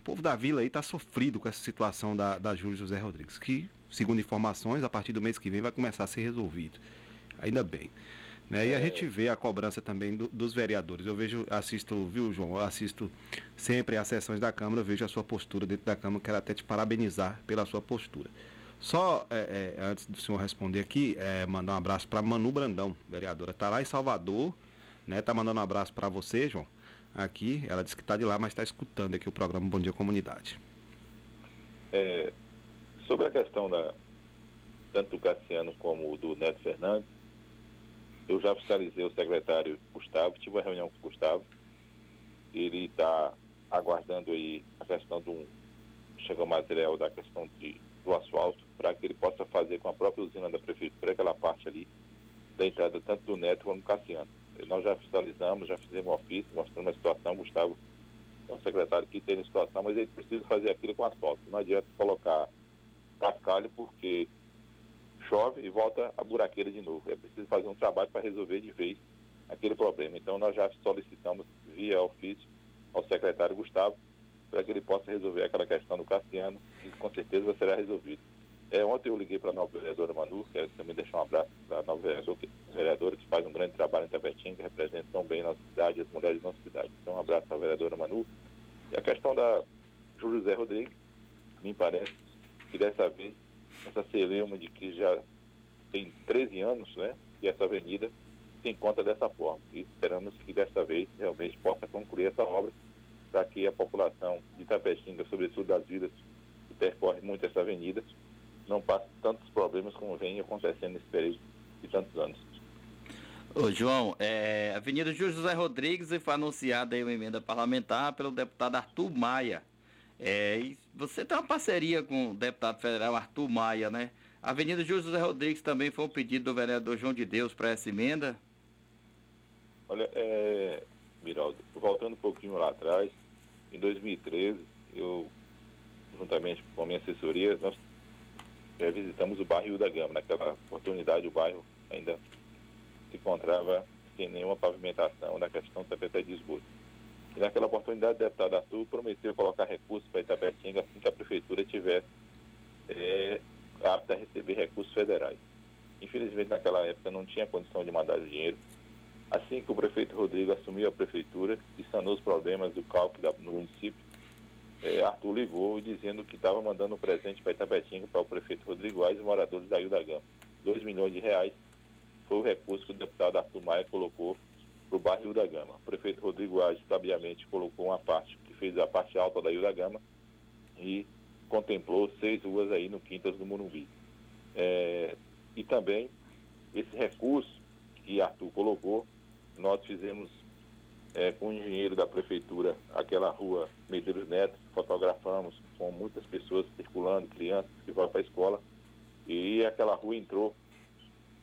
O povo da vila aí está sofrido com essa situação da, da Júlio José Rodrigues, que, segundo informações, a partir do mês que vem vai começar a ser resolvido. Ainda bem. Né? E a gente vê a cobrança também do- dos vereadores. Eu vejo, assisto, viu, João? Eu assisto sempre às sessões da Câmara, eu vejo a sua postura dentro da Câmara, quero até te parabenizar pela sua postura. Só é, é, antes do senhor responder aqui, é, mandar um abraço para Manu Brandão, vereadora. Está lá em Salvador, né? Tá mandando um abraço para você, João. Aqui, ela disse que está de lá, mas está escutando aqui o programa Bom Dia Comunidade. É, sobre a questão da tanto do Cassiano como do Neto Fernandes, eu já fiscalizei o secretário Gustavo, tive uma reunião com o Gustavo. Ele está aguardando aí a questão do chegou material da questão de, do asfalto para que ele possa fazer com a própria usina da prefeitura aquela parte ali da entrada tanto do Neto como do Cassiano. Nós já fiscalizamos, já fizemos ofício, mostrando a situação, Gustavo é um secretário que tem a situação, mas ele precisa fazer aquilo com asfalto. Não adianta colocar cascalho porque chove e volta a buraqueira de novo. É preciso fazer um trabalho para resolver de vez aquele problema. Então nós já solicitamos via ofício ao secretário Gustavo para que ele possa resolver aquela questão do Cassiano e com certeza será resolvido. É, ontem eu liguei para a nova vereadora Manu, quero também deixar um abraço para a nova vereadora que, faz um grande trabalho em Tapetinga, que representa tão bem a nossa cidade as mulheres da nossa cidade. Então um abraço para a vereadora Manu. E a questão da Júlio José Rodrigues, me parece que dessa vez essa celeuma de que já tem 13 anos, né, e essa avenida se encontra dessa forma. E esperamos que desta vez realmente possa concluir essa obra para que a população de Tapetinga, sobretudo das vilas que percorre muito essa avenida, não passe tantos problemas como vem acontecendo nesse período de tantos anos. Ô João, é, Avenida José Rodrigues foi anunciada aí uma emenda parlamentar pelo deputado Arthur Maia. É, você tem uma parceria com o deputado federal Arthur Maia, né? A Avenida José Rodrigues também foi um pedido do vereador João de Deus para essa emenda? Olha, é, Miraldo, voltando um pouquinho lá atrás, em 2013, eu, juntamente com a minha assessoria, nós é, visitamos o bairro da Gama. Naquela oportunidade, o bairro ainda se encontrava sem nenhuma pavimentação na questão da PT de esgoto. E naquela oportunidade, o deputado Arthur prometeu colocar recursos para Itapetinga assim que a prefeitura tivesse é, apta a receber recursos federais. Infelizmente, naquela época, não tinha condição de mandar dinheiro. Assim que o prefeito Rodrigo assumiu a prefeitura e sanou os problemas do cálculo no município, eh, Arthur ligou dizendo que estava mandando um presente para Itapetinga para o prefeito Rodrigo Aires e moradores da Ilha da Gama. 2 milhões de reais foi o recurso que o deputado Arthur Maia colocou para o bairro da Gama. O prefeito Rodrigo Aires, sabiamente, colocou uma parte, que fez a parte alta da Rio da Gama e contemplou seis ruas aí no Quintas do Morumbi. Eh, e também esse recurso que Arthur colocou nós fizemos é, com o engenheiro da prefeitura aquela rua Medeiros Neto, fotografamos com muitas pessoas circulando, crianças que vão para a escola, e aquela rua entrou,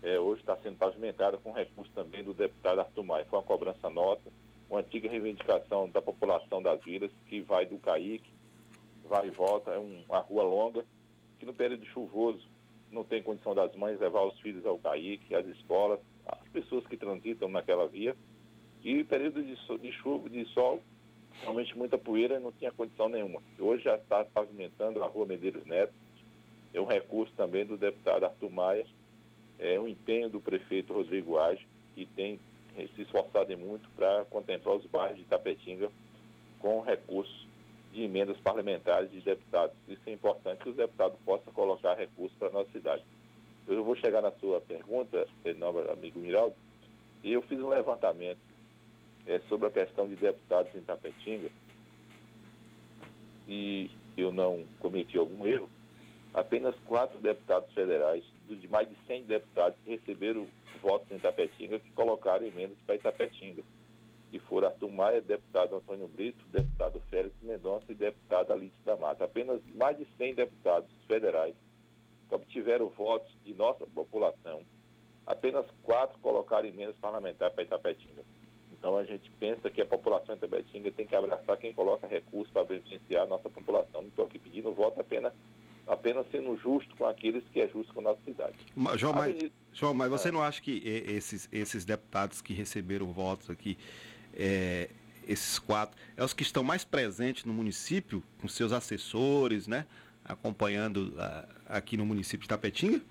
é, hoje está sendo pavimentada com recurso também do deputado Arthur Maia. Foi uma cobrança nota, uma antiga reivindicação da população das vilas, que vai do Caíque, vai e volta, é um- uma rua longa, que no período chuvoso não tem condição das mães levar os filhos ao Caíque, às escolas, as pessoas que transitam naquela via. E período de, de chuva, de sol, realmente muita poeira, não tinha condição nenhuma. Hoje já está pavimentando a rua Medeiros Neto, é um recurso também do deputado Arthur Maia, é um empenho do prefeito Rodrigo Age, que tem eh, se esforçado muito para contemplar os bairros de Tapetinga com recursos de emendas parlamentares de deputados. Isso é importante que os deputados possam colocar recursos para a nossa cidade. Eu vou chegar na sua pergunta, eh, nobre amigo Miraldo, e eu fiz um levantamento eh, sobre a questão de deputados em Tapetinga e eu não cometi algum erro. Apenas quatro deputados federais, de mais de 100 deputados que receberam votos em Itapetinga, que colocaram emendas para Itapetinga. E foram Arthur Maia, deputado Antônio Brito, deputado Félix Mendonça e deputado Alice da Mata. Apenas mais de 100 deputados federais que obtiveram votos de nossa população. Apenas quatro colocaram emendas parlamentares para Itapetinga. Então a gente pensa que a população de Itapetinga tem que abraçar quem coloca recursos para beneficiar a nossa população. Não estou aqui pedindo voto apenas, apenas sendo justo com aqueles que é justo com a nossa cidade. Ma- João, mas, João, mas você não acha que esses, esses deputados que receberam votos aqui, é, esses quatro, é os que estão mais presentes no município, com seus assessores, né? Acompanhando ah, aqui no município de Tapetinga?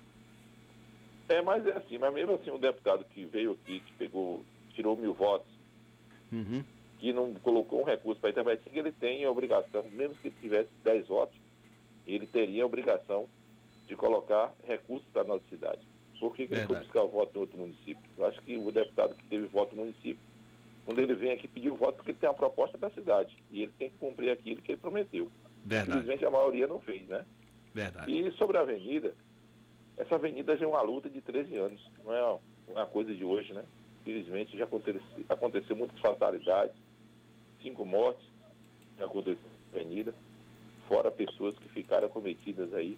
É, mas é assim, mas mesmo assim, um deputado que veio aqui, que pegou, tirou mil votos, Uhum. que não colocou um recurso para Itapetinga, ele tem a obrigação, mesmo que tivesse 10 votos, ele teria a obrigação de colocar recursos para a nossa cidade. Por que, que ele foi buscar o voto em outro município? Eu acho que o deputado que teve voto no município, quando ele vem aqui pedir o voto, porque ele tem uma proposta para a cidade. E ele tem que cumprir aquilo que ele prometeu. Verdade. Infelizmente a maioria não fez, né? Verdade. E sobre a avenida, essa avenida já é uma luta de 13 anos, não é uma coisa de hoje, né? Infelizmente já aconteceu, aconteceu muitas fatalidades, cinco mortes já aconteceu na avenida, fora pessoas que ficaram cometidas aí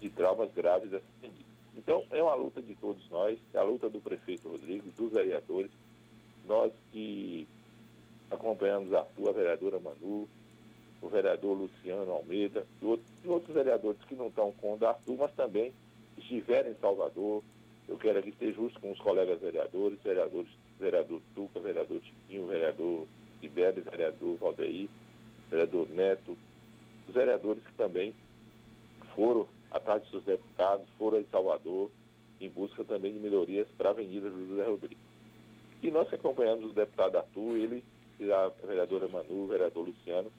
de traumas graves dessa avenida. Então é uma luta de todos nós, é a luta do prefeito Rodrigo, dos vereadores, nós que acompanhamos a Arthur, a vereadora Manu, o vereador Luciano Almeida e outros, vereadores que não estão com o Arthur, mas também estiverem em Salvador. Eu quero aqui ser justo com os colegas vereadores, vereadores, vereador Tuca, vereador Chiquinho, vereador Tibério, vereador Valdeir, vereador Neto, os vereadores que também foram atrás de seus deputados, foram em Salvador, em busca também de melhorias para a Avenida José Rodrigues. E nós que acompanhamos o deputado Arthur, ele e a vereadora Manu, o vereador Luciano,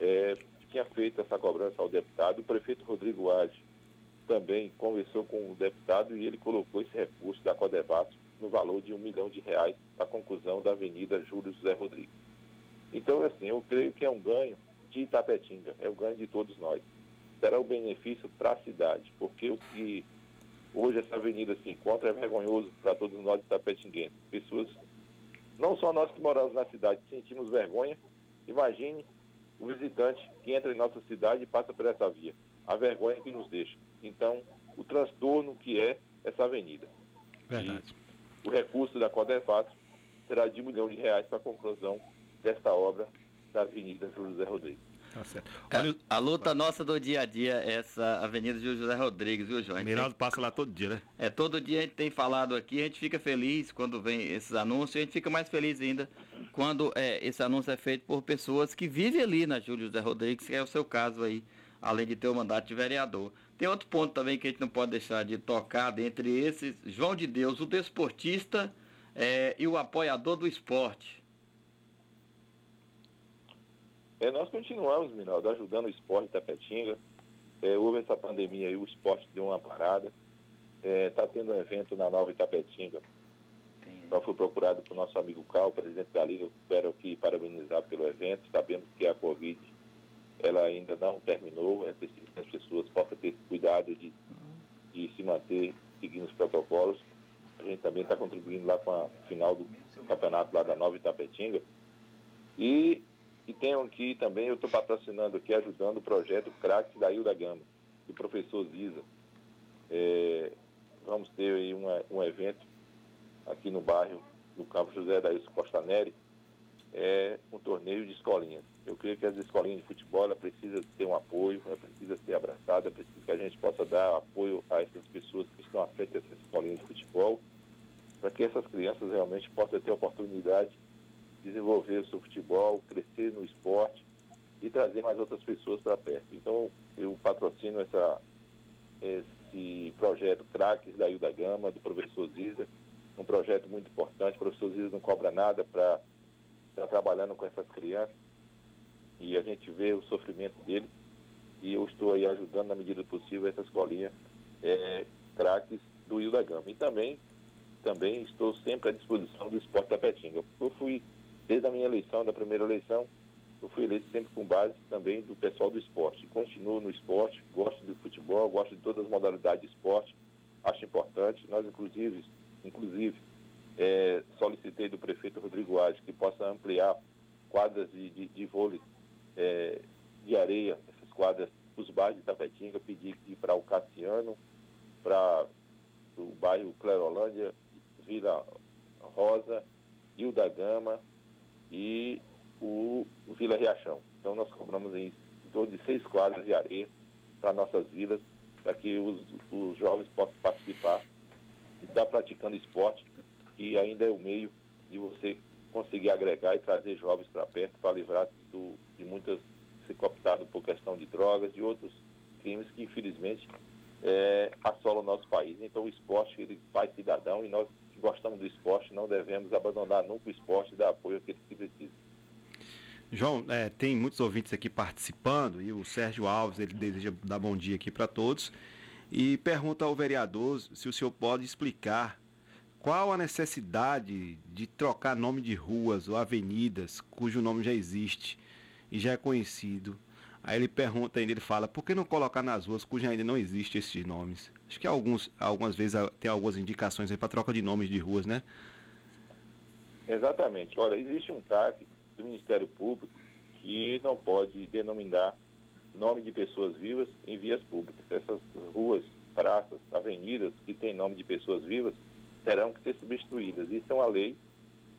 é, tinha feito essa cobrança ao deputado. O prefeito Rodrigo Age também conversou com o deputado e ele colocou esse recurso da Codevato no valor de um milhão de reais para a conclusão da Avenida Júlio José Rodrigues. Então, assim, eu creio que é um ganho de Itapetinga, é um ganho de todos nós. Será um benefício para a cidade, porque o que hoje essa avenida se encontra é vergonhoso para todos nós itapetinguenses. Pessoas, não só nós que moramos na cidade, sentimos vergonha, imagine o visitante que entra em nossa cidade e passa por essa via. A vergonha que nos deixa. Então, o transtorno que é essa avenida. Verdade. O recurso da Codefato será de um milhão de reais para a conclusão desta obra da Avenida Júlio José Rodrigues. Tá certo. A, a luta nossa do dia a dia é essa Avenida Júlio José Rodrigues, viu, João? Miraldo passa lá todo dia, né? É, todo dia a gente tem falado aqui, a gente fica feliz quando vem esses anúncios, e a gente fica mais feliz ainda quando é, esse anúncio é feito por pessoas que vivem ali na Júlio José Rodrigues, que é o seu caso aí, além de ter o mandato de vereador. Tem outro ponto também que a gente não pode deixar de tocar, dentre esses, João de Deus, o desportista é, e o apoiador do esporte. É, nós continuamos, Minaldo, ajudando o esporte de Tapetinga. É, houve essa pandemia e o esporte deu uma parada. Está tendo um evento na Nova Itapetinga. Nós fui procurado por nosso amigo Cal, presidente da Liga. Eu Quero aqui parabenizar pelo evento. Sabemos que a Covid ela ainda não terminou. É preciso que as pessoas possam ter cuidado de, de se manter seguindo os protocolos. A gente também está contribuindo lá com a final do campeonato lá da Nova Itapetinga. E, e tenho aqui também, eu estou patrocinando aqui, ajudando o projeto Craques da Ilda Gama, do professor Ziza. É, vamos ter aí uma, um evento aqui no bairro, no campo José Daílson Costa Neri, é um torneio de escolinhas. Eu creio que as escolinhas de futebol ela precisa ter um apoio, precisa ser abraçada, precisa que a gente possa dar apoio a essas pessoas que estão à frente dessas escolinhas de futebol, para que essas crianças realmente possam ter a oportunidade de desenvolver o seu futebol, crescer no esporte e trazer mais outras pessoas para perto. Então, eu patrocino essa, esse projeto Craques da Ilda Gama, do professor Ziza, um projeto muito importante. O professor Ziza não cobra nada para estar trabalhando com essas crianças e a gente vê o sofrimento dele e eu estou aí ajudando na medida possível essa escolinha é, craques do Ilda Gama. E também, também estou sempre à disposição do esporte da Petinga. Eu fui, desde a minha eleição, da primeira eleição, eu fui eleito sempre com base também do pessoal do esporte. Continuo no esporte, gosto do futebol, gosto de todas as modalidades de esporte, acho importante. Nós, inclusive, inclusive é, solicitei do prefeito Rodrigo Age que possa ampliar quadras de, de, de vôlei é, de areia, essas quadras, os bairros de Tapetinga, pedi que para o Cassiano, para o bairro Clerolândia, Vila Rosa, Ilda Gama e o, Vila Riachão. Então nós cobramos em torno de seis quadras de areia para nossas vilas, para que os, os jovens possam participar e estar praticando esporte, que ainda é o meio de você conseguir agregar e trazer jovens para perto para livrar do, de muitas ser cooptado por questão de drogas e outros crimes que infelizmente é, assolam o nosso país. Então o esporte ele faz cidadão e nós que gostamos do esporte não devemos abandonar nunca o esporte e dar apoio àqueles que precisam. João, é, tem muitos ouvintes aqui participando e o Sérgio Alves ele deseja dar bom dia aqui para todos e pergunta ao vereador se o senhor pode explicar qual a necessidade de trocar nome de ruas ou avenidas cujo nome já existe e já é conhecido. Aí ele pergunta ainda, ele fala, por que não colocar nas ruas cujas ainda não existem esses nomes? Acho que alguns, algumas vezes ah, tem algumas indicações aí para troca de nomes de ruas, né? Exatamente. Olha, existe um TAC do Ministério Público que não pode denominar nome de pessoas vivas em vias públicas. Essas ruas, praças, avenidas que têm nome de pessoas vivas terão que ser substituídas. Isso é uma lei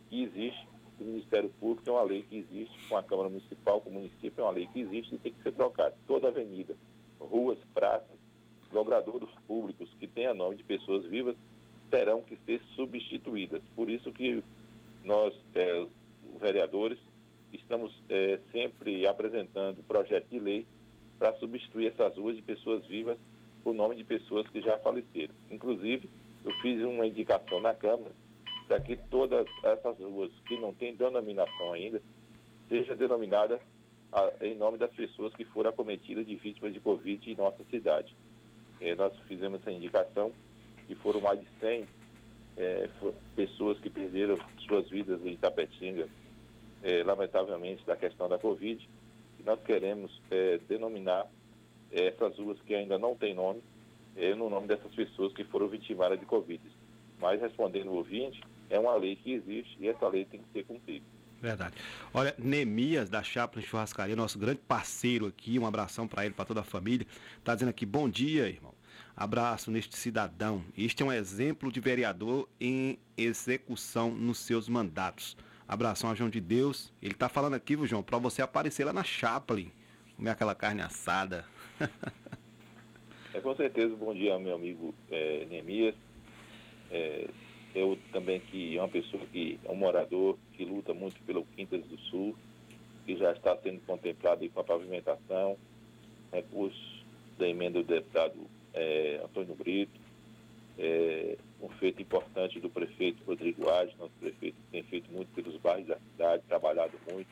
que existe do Ministério Público, é uma lei que existe com a Câmara Municipal, com o município, é uma lei que existe e tem que ser trocada. Toda avenida, ruas, praças, logradouros públicos que tenham nome de pessoas vivas terão que ser substituídas. Por isso que nós, é, vereadores, estamos é, sempre apresentando projeto de lei para substituir essas ruas de pessoas vivas por nome de pessoas que já faleceram. Inclusive, eu fiz uma indicação na Câmara para que todas essas ruas que não têm denominação ainda seja denominada a, em nome das pessoas que foram acometidas de vítimas de Covid em nossa cidade. É, nós fizemos essa indicação e foram mais de 100 é, pessoas que perderam suas vidas em Itapetinga, é, lamentavelmente, da questão da Covid. E nós queremos é, denominar é, essas ruas que ainda não têm nome, no nome dessas pessoas que foram vitimadas de Covid. Mas, respondendo o ouvinte, é uma lei que existe e essa lei tem que ser cumprida. Verdade. Olha, Nemias da Chaplin Churrascaria, nosso grande parceiro aqui, um abração para ele, para toda a família. Tá dizendo aqui, bom dia, irmão. Abraço neste cidadão. Este é um exemplo de vereador em execução nos seus mandatos. Abração a João de Deus. Ele tá falando aqui, viu, João, para você aparecer lá na Chaplin, comer aquela carne assada. é com certeza, bom dia, meu amigo é, Nemias. É, eu também que é uma pessoa que é um morador que luta muito pelo Quintas do Sul, que já está sendo contemplado com a pavimentação, recursos da emenda do deputado é, Antônio Brito, é, um feito importante do prefeito Rodrigo Age, nosso prefeito que tem feito muito pelos bairros da cidade, trabalhado muito,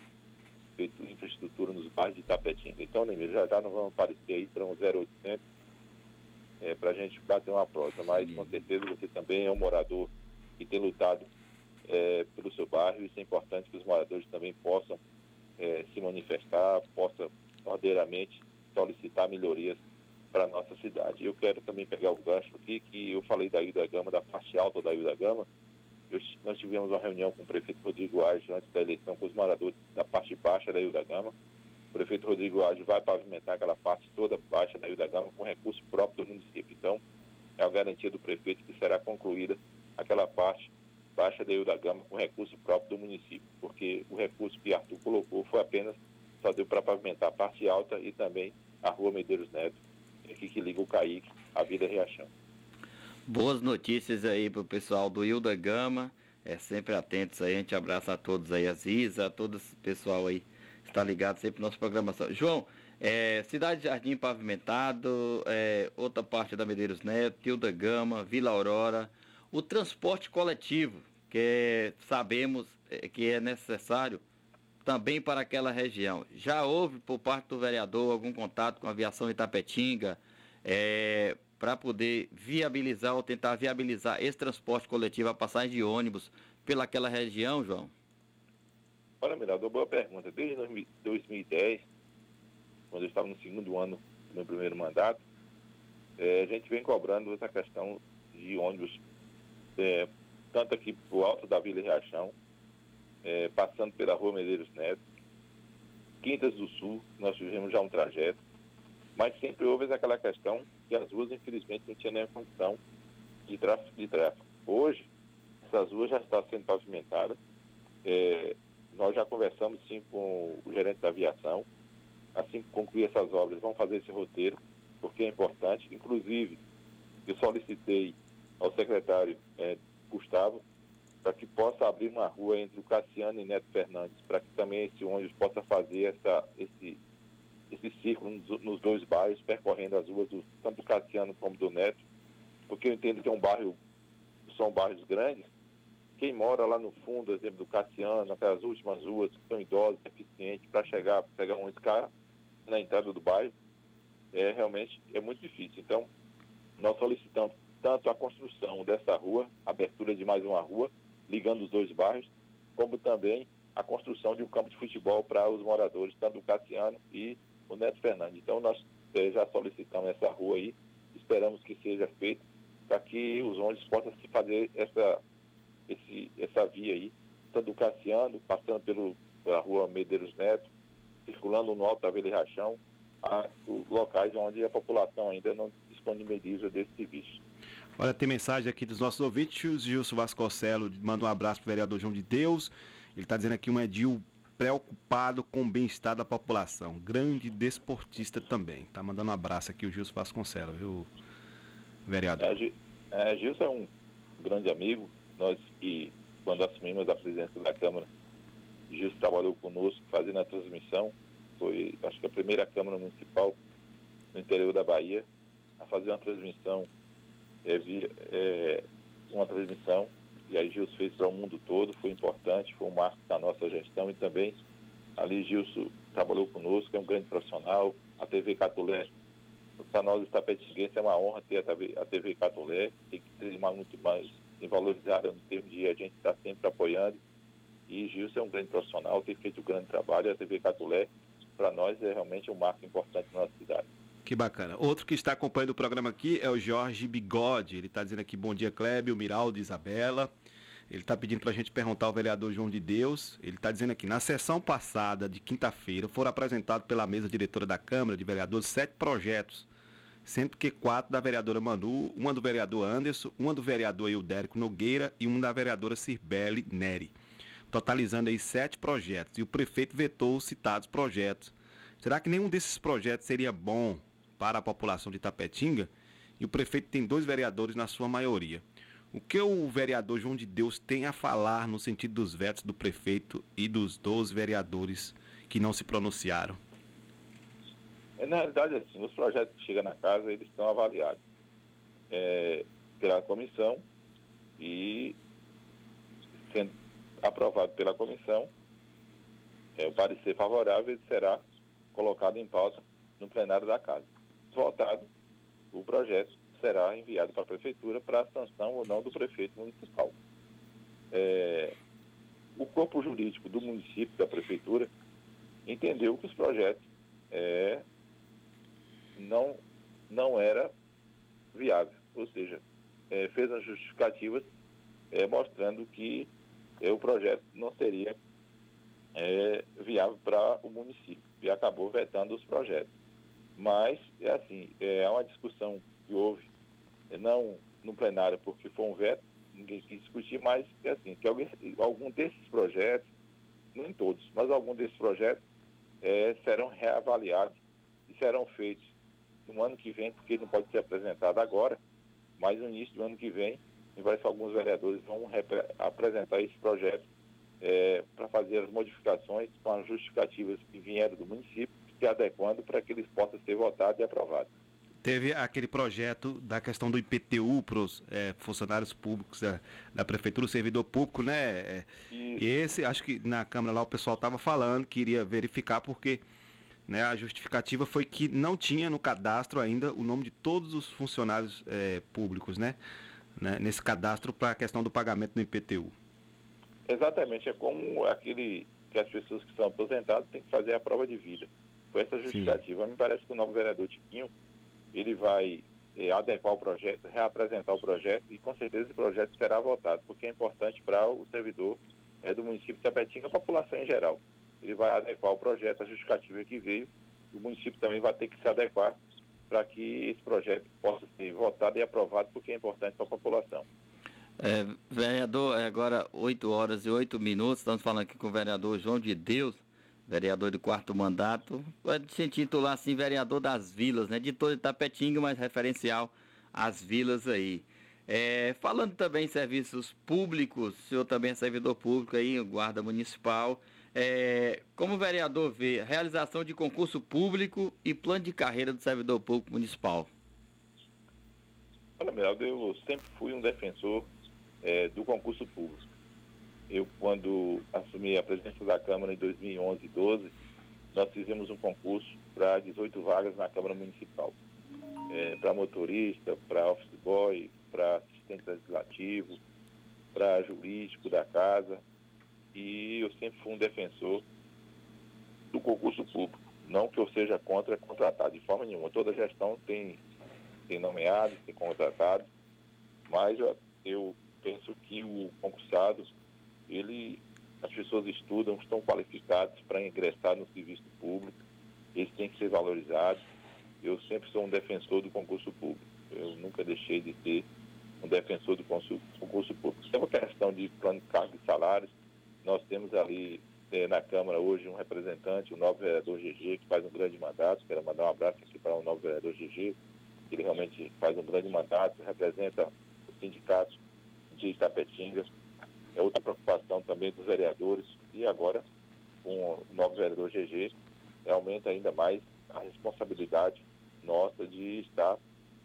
feito infraestrutura nos bairros de Tapetinga. Então, Nemir, já já não vamos aparecer aí para um 0800 é, para a gente bater uma prova, mas com certeza você também é um morador que tem lutado é, pelo seu bairro. Isso é importante que os moradores também possam é, se manifestar, possam ordeiramente solicitar melhorias para a nossa cidade. Eu quero também pegar o gancho aqui, que eu falei da Ilha da Gama, da parte alta da Ilha da Gama. Eu- nós tivemos uma reunião com o prefeito Rodrigo Age antes da eleição com os moradores da parte baixa da Ilha da Gama. O prefeito Rodrigo Age vai pavimentar aquela parte toda baixa da Ilha da Gama com recurso próprio do município. Então, é a garantia do prefeito que será concluída aquela parte baixa da Ilha da Gama com recurso próprio do município, porque o recurso que Arthur colocou foi apenas só deu para pavimentar a parte alta e também a rua Medeiros Neto, aqui que liga o Caíque à Vila Riachão. Boas notícias aí pro pessoal do Hilda Gama. É sempre atentos aí, a gente abraça a todos aí, a Ziza, a todo esse pessoal aí está ligado sempre na nossa programação. João, é, Cidade Jardim pavimentado, é, outra parte da Medeiros Neto, Hilda Gama, Vila Aurora, o transporte coletivo, que é- sabemos é, que é necessário também para aquela região. Já houve por parte do vereador algum contato com a aviação Itapetinga para poder viabilizar ou tentar viabilizar esse transporte coletivo, a passagem de ônibus pelaquela região, João? Olha, Miraldo, boa pergunta. Desde 2000 2010, quando eu estava no segundo ano do meu primeiro mandato, eh, a gente vem cobrando essa questão de ônibus, eh, tanto aqui para o alto da Vila Riachão, eh, passando pela Rua Medeiros Neto, Quintas do Sul, nós fizemos já um trajeto, mas sempre houve aquela questão que as ruas, infelizmente, não tinham nenhuma condição de tráfego. De tráfego. Hoje, essas ruas já estão sendo pavimentadas, eh, nós já conversamos sim com o gerente da aviação. Assim que concluir essas obras, vamos fazer esse roteiro, porque é importante. Inclusive, eu solicitei ao secretário eh, Gustavo para que possa abrir uma rua entre o Cassiano e Neto Fernandes, para que também esse ônibus possa fazer essa, esse, esse círculo nos, nos dois bairros, percorrendo as ruas do, tanto do Cassiano como do Neto, porque eu entendo que é um bairro, são bairros grandes, quem mora lá no fundo, exemplo do Cassiano, aquelas últimas ruas que são idosos, deficientes, para chegar, pegar um carro na entrada do bairro, é realmente é muito difícil. Então, nós solicitamos tanto a construção dessa rua, abertura de mais uma rua, ligando os dois bairros, como também a construção de um campo de futebol para os moradores, tanto do Cassiano e o Neto Fernandes. Então, nós eh, já solicitamos essa rua aí, esperamos que seja feito para que os ônibus possam se fazer essa esse, essa via aí, tanto do Cassiano, passando pelo, pela rua Medeiros Neto, circulando no Alto da Vila Rachão, a locais onde a população ainda não disponibiliza desse serviço. Olha, tem mensagem aqui dos nossos ouvintes. O Gilson Vasconcelos manda um abraço pro vereador João de Deus. Ele está dizendo aqui um Edil preocupado com o bem-estar da população. Grande desportista também. Tá mandando um abraço aqui o Gilson Vasconcelos, viu, vereador? É, é, Gilson é um grande amigo. Nós que, quando assumimos a presidência da Câmara, Gilson trabalhou conosco fazendo a transmissão. Foi, acho que a primeira Câmara Municipal no interior da Bahia a fazer uma transmissão, é, via, é, uma transmissão, e aí Gilson fez para o mundo todo, foi importante, foi um marco da nossa gestão e também ali Gilson trabalhou conosco, é um grande profissional, a TV Catulé, para nós os tapetinguenses é uma honra ter a TV, a TV Catulé, tem que mais, muito mais valorizada no termo de a gente estar sempre apoiando, e Gilson é um grande profissional, tem feito um grande trabalho, a TV Catulé, para nós é realmente um marco importante na nossa cidade. Que bacana. Outro que está acompanhando o programa aqui é o Jorge Bigode. Ele está dizendo aqui bom dia, Clébio, Miraldo, Isabela. Ele está pedindo para a gente perguntar ao vereador João de Deus. Ele está dizendo aqui, na sessão passada de quinta-feira, foram apresentados pela mesa diretora da Câmara de Vereadores sete projetos, sendo que quatro da vereadora Manu, uma do vereador Anderson, uma do vereador Eudérico Nogueira e uma da vereadora Cirbele Neri. Totalizando aí sete projetos. E o prefeito vetou os citados projetos. Será que nenhum desses projetos seria bom para a população de Tapetinga? E o prefeito tem dois vereadores na sua maioria. O que o vereador João de Deus tem a falar no sentido dos vetos do prefeito e dos 12 vereadores que não se pronunciaram? É, na realidade, assim, os projetos que chegam na casa, eles estão avaliados é, pela comissão e sendo aprovado pela comissão, é, o parecer favorável será colocado em pauta no plenário da casa. Votado, o projeto será enviado para a prefeitura para a sanção ou não do prefeito municipal. É, o corpo jurídico do município, da prefeitura, entendeu que os projetos é, não não era viável. Ou seja, eh, fez as justificativas eh, mostrando que eh, o projeto não seria viável para o município e acabou vetando os projetos. Mas, é assim, é uma discussão que houve, não no plenário porque foi um veto, ninguém quis discutir, mas é assim, que alguém, algum desses projetos, nem todos, mas algum desses projetos serão reavaliados e serão feitos no ano que vem, porque não pode ser apresentado agora, mas no início do ano que vem, me parece que alguns vereadores vão apresentar esse projeto para fazer as modificações com as justificativas que vieram do município, se adequando para que eles possam ser votados e aprovados. Teve aquele projeto da questão do IPTU para os funcionários públicos da, da prefeitura, o servidor público, né? É, e esse, acho que na Câmara lá o pessoal estava falando que iria verificar porque né, a justificativa foi que não tinha no cadastro ainda o nome de todos os funcionários é, públicos, né? né, Nesse cadastro para a questão do pagamento do IPTU. Exatamente, é como aquele que as pessoas que são aposentadas têm que fazer a prova de vida. Foi essa justificativa. Me parece que o novo vereador Tiquinho, ele vai eh, adequar o projeto, reapresentar o projeto e com certeza esse projeto será votado, porque é importante para o servidor eh, do município de Tapetinga, a população em geral. Ele vai adequar o projeto, a justificativa que veio, o município também vai ter que se adequar para que esse projeto possa ser votado e aprovado, porque é importante para a população. É, vereador, é agora 8 horas e 8 minutos, estamos falando aqui com o vereador João de Deus, vereador do quarto mandato, pode se intitular assim, vereador das vilas, né? De todo Itapetinga, mas referencial às vilas aí. É, falando também em serviços públicos, o senhor também é servidor público aí, guarda municipal. É, como o vereador vê a realização de concurso público e plano de carreira do servidor público municipal? Olha, Meraldo, eu sempre fui um defensor eh, do concurso público. Eu, quando assumi a presidência da Câmara em 2011 e 12, nós fizemos um concurso para 18 vagas na Câmara Municipal. para motorista, para office boy, para assistente legislativo, para jurídico da casa. E eu sempre fui um defensor do concurso público. Não que eu seja contra contratar de forma nenhuma. Toda gestão tem, tem nomeados, tem contratados, mas eu, eu penso que o concursado, ele, as pessoas estudam, estão qualificados para ingressar no serviço público, eles têm que ser valorizados. Eu sempre sou um defensor do concurso público. Eu nunca deixei de ser um defensor do concurso, público. Tem uma questão de plano de cargos e salários. Nós temos ali eh, na Câmara hoje um representante, o novo vereador GG, que faz um grande mandato. Quero mandar um abraço aqui para o novo vereador GG. Ele realmente faz um grande mandato, representa o sindicato de Itapetinga. É outra preocupação também dos vereadores. E agora, com o novo vereador GG, aumenta ainda mais a responsabilidade nossa de estar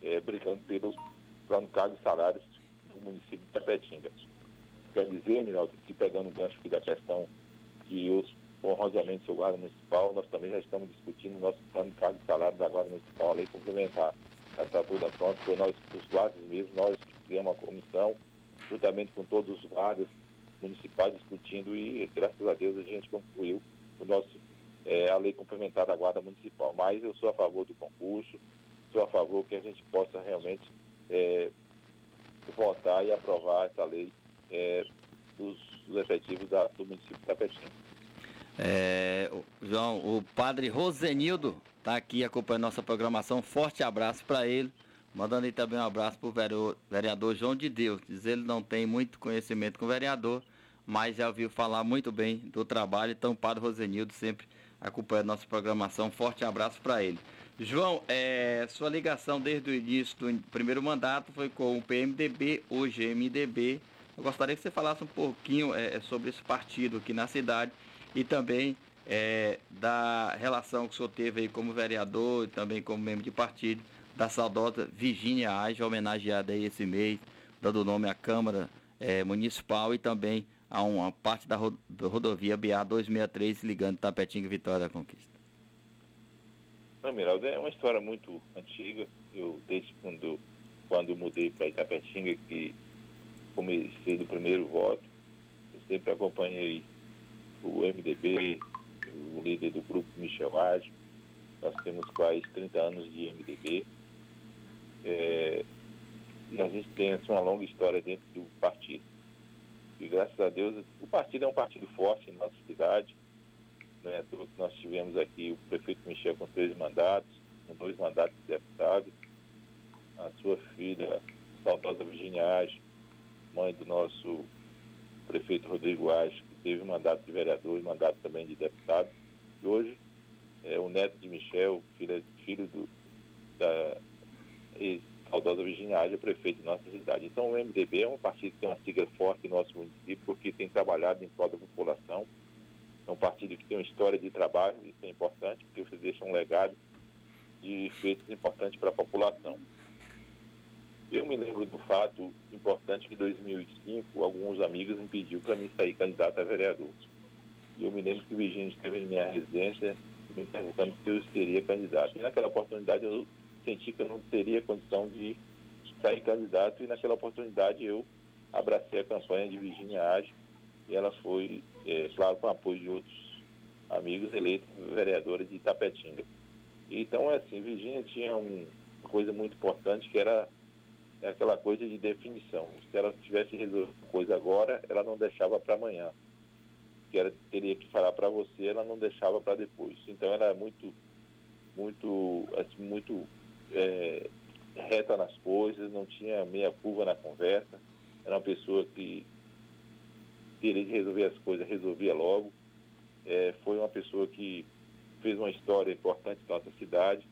eh, brigando pelos plano de salários do município de Tapetinga. Quer dizer, Minaldo, que pegando o gancho aqui da questão que os honrosamente seu guarda municipal, nós também já estamos discutindo o nosso plano de cargos e salários da guarda municipal, a lei complementar. Está toda pronta, foi nós, os guardas mesmo, nós criamos uma comissão, juntamente com todos os guardas municipais discutindo e, graças a Deus, a gente concluiu o nosso, eh, a lei complementar da guarda municipal. Mas eu sou a favor do concurso, sou a favor que a gente possa realmente eh, votar e aprovar essa lei eh, dos, dos efetivos da- do município de Tapetinga. É, João, o padre Rosenildo está aqui acompanhando nossa programação. Forte abraço para ele. Mandando aí também um abraço para o vereador, vereador João de Deus. Diz ele não tem muito conhecimento com o vereador, mas já ouviu falar muito bem do trabalho. Então, o padre Rosenildo sempre acompanhando nossa programação. Forte abraço para ele. João, é, sua ligação desde o início do primeiro mandato foi com o PMDB, hoje MDB. Eu gostaria que você falasse um pouquinho é, sobre esse partido aqui na cidade e também é, da relação que o senhor teve aí como vereador e também como membro de partido da saudosa Virgínia Age, homenageada aí esse mês, dando nome à Câmara é, Municipal e também a uma parte da rodovia BA 263 ligando Tapetinga e Vitória da Conquista. Não, Miraldo, é uma história muito antiga. Eu, desde quando, quando mudei para Itapetinga, que comecei do primeiro voto, eu sempre acompanhei o MDB, o líder do grupo Michel Age. Nós temos quase 30 anos de MDB. É, e a gente tem assim, uma longa história dentro do partido. E graças a Deus, o partido é um partido forte em nossa cidade. Né? Nós tivemos aqui o prefeito Michel com três mandatos, com dois mandatos de deputado, a sua filha, saudosa Virginia Age, mãe do nosso prefeito Rodrigo Age, que teve mandato de vereador e mandato também de deputado. E hoje, é, o neto de Michel, filho, filho do, da saudosa Virginia é prefeito de nossa cidade. Então, o MDB é um partido que tem uma sigla forte em nosso município, porque tem trabalhado em prol da população. É um partido que tem uma história de trabalho, isso é importante, porque você deixa um legado de feitos importantes para a população. Eu me lembro do fato importante que em 2005 alguns amigos me pediu para mim sair candidato a vereador. E eu me lembro que o Virgínio esteve em minha residência me perguntando se eu seria candidato. E naquela oportunidade eu senti que eu não teria condição de sair candidato e naquela oportunidade eu abracei a campanha de Virginia Age e ela foi, é, claro, com apoio de outros amigos eleitos vereadora de Itapetinga. Então, é assim, Virginia tinha um, uma coisa muito importante que era aquela coisa de definição. Se ela tivesse resolvido coisa agora, ela não deixava para amanhã. Que ela teria que falar para você, ela não deixava para depois. Então, ela é muito, muito, assim, muito é, reta nas coisas, não tinha meia curva na conversa. Era uma pessoa que teria de resolver as coisas, resolvia logo. É, foi uma pessoa que fez uma história importante na nossa cidade.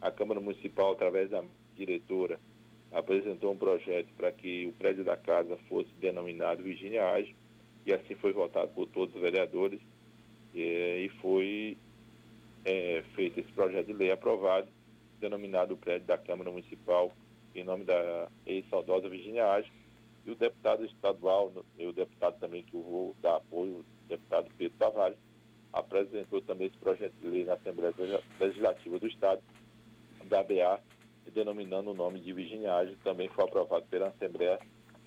A Câmara Municipal, através da diretora, apresentou um projeto para que o prédio da casa fosse denominado Virginia Age, e assim foi votado por todos os vereadores, é, e foi é, feito esse projeto de lei aprovado, denominado o prédio da Câmara Municipal em nome da ex-saudosa Virginia Age, e o deputado estadual, e o deputado também que eu vou dar apoio, o deputado Pedro Tavares, apresentou também esse projeto de lei na Assembleia Legislativa do Estado, da ABA, denominando o nome de virginiagem, também foi aprovado pela Assembleia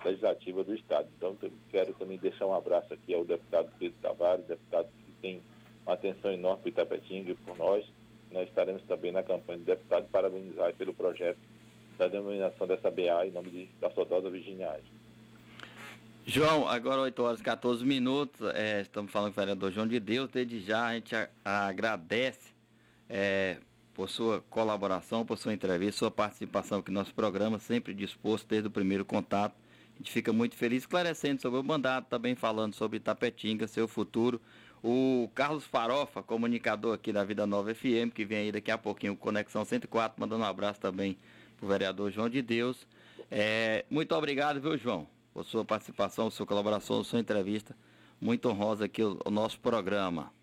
Legislativa do Estado. Então, quero também deixar um abraço aqui ao deputado Pedro Tavares, deputado que tem uma atenção enorme para Itapetinga e por nós. Nós estaremos também na campanha de deputado parabenizar pelo projeto da denominação dessa BA em nome de, da saudosa virginiagem. João, agora 8 horas e 14 minutos, é, estamos falando com o vereador João de Deus, desde já a gente a, a agradece é, por sua colaboração, por sua entrevista, sua participação aqui no nosso programa, sempre disposto desde o primeiro contato. A gente fica muito feliz esclarecendo sobre o mandato, também falando sobre Itapetinga, seu futuro. O Carlos Farofa, comunicador aqui da Vida Nova FM, que vem aí daqui a pouquinho, Conexão 104, mandando um abraço também para o vereador João de Deus. É, muito obrigado, viu, João, por sua participação, sua colaboração, sua entrevista. Muito honrosa aqui o, o nosso programa.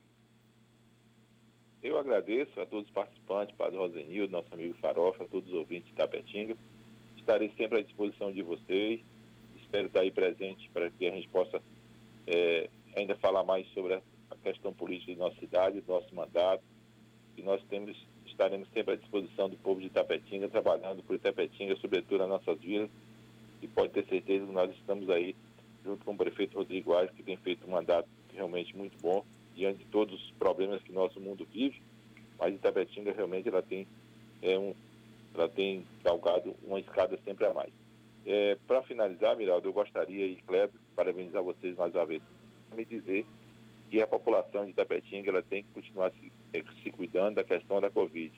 Eu agradeço a todos os participantes, Padre Rosenildo, nosso amigo Farofa, a todos os ouvintes de Tapetinga. Estarei sempre à disposição de vocês. Espero estar aí presente para que a gente possa é, ainda falar mais sobre a questão política de nossa cidade, do nosso mandato. E nós temos, estaremos sempre à disposição do povo de Tapetinga, trabalhando por Tapetinga, sobretudo nas nossas vilas. E pode ter certeza que nós estamos aí, junto com o prefeito Rodrigo Aires, que tem feito um mandato realmente muito bom diante de todos os problemas que nosso mundo vive, mas Itapetinga realmente ela tem, é um, ela tem galgado uma escada sempre a mais. É, Para finalizar, Miraldo, eu gostaria, e Kleber, parabenizar vocês mais uma vez, me dizer que a população de Itapetinga ela tem que continuar se, é, se cuidando da questão da Covid.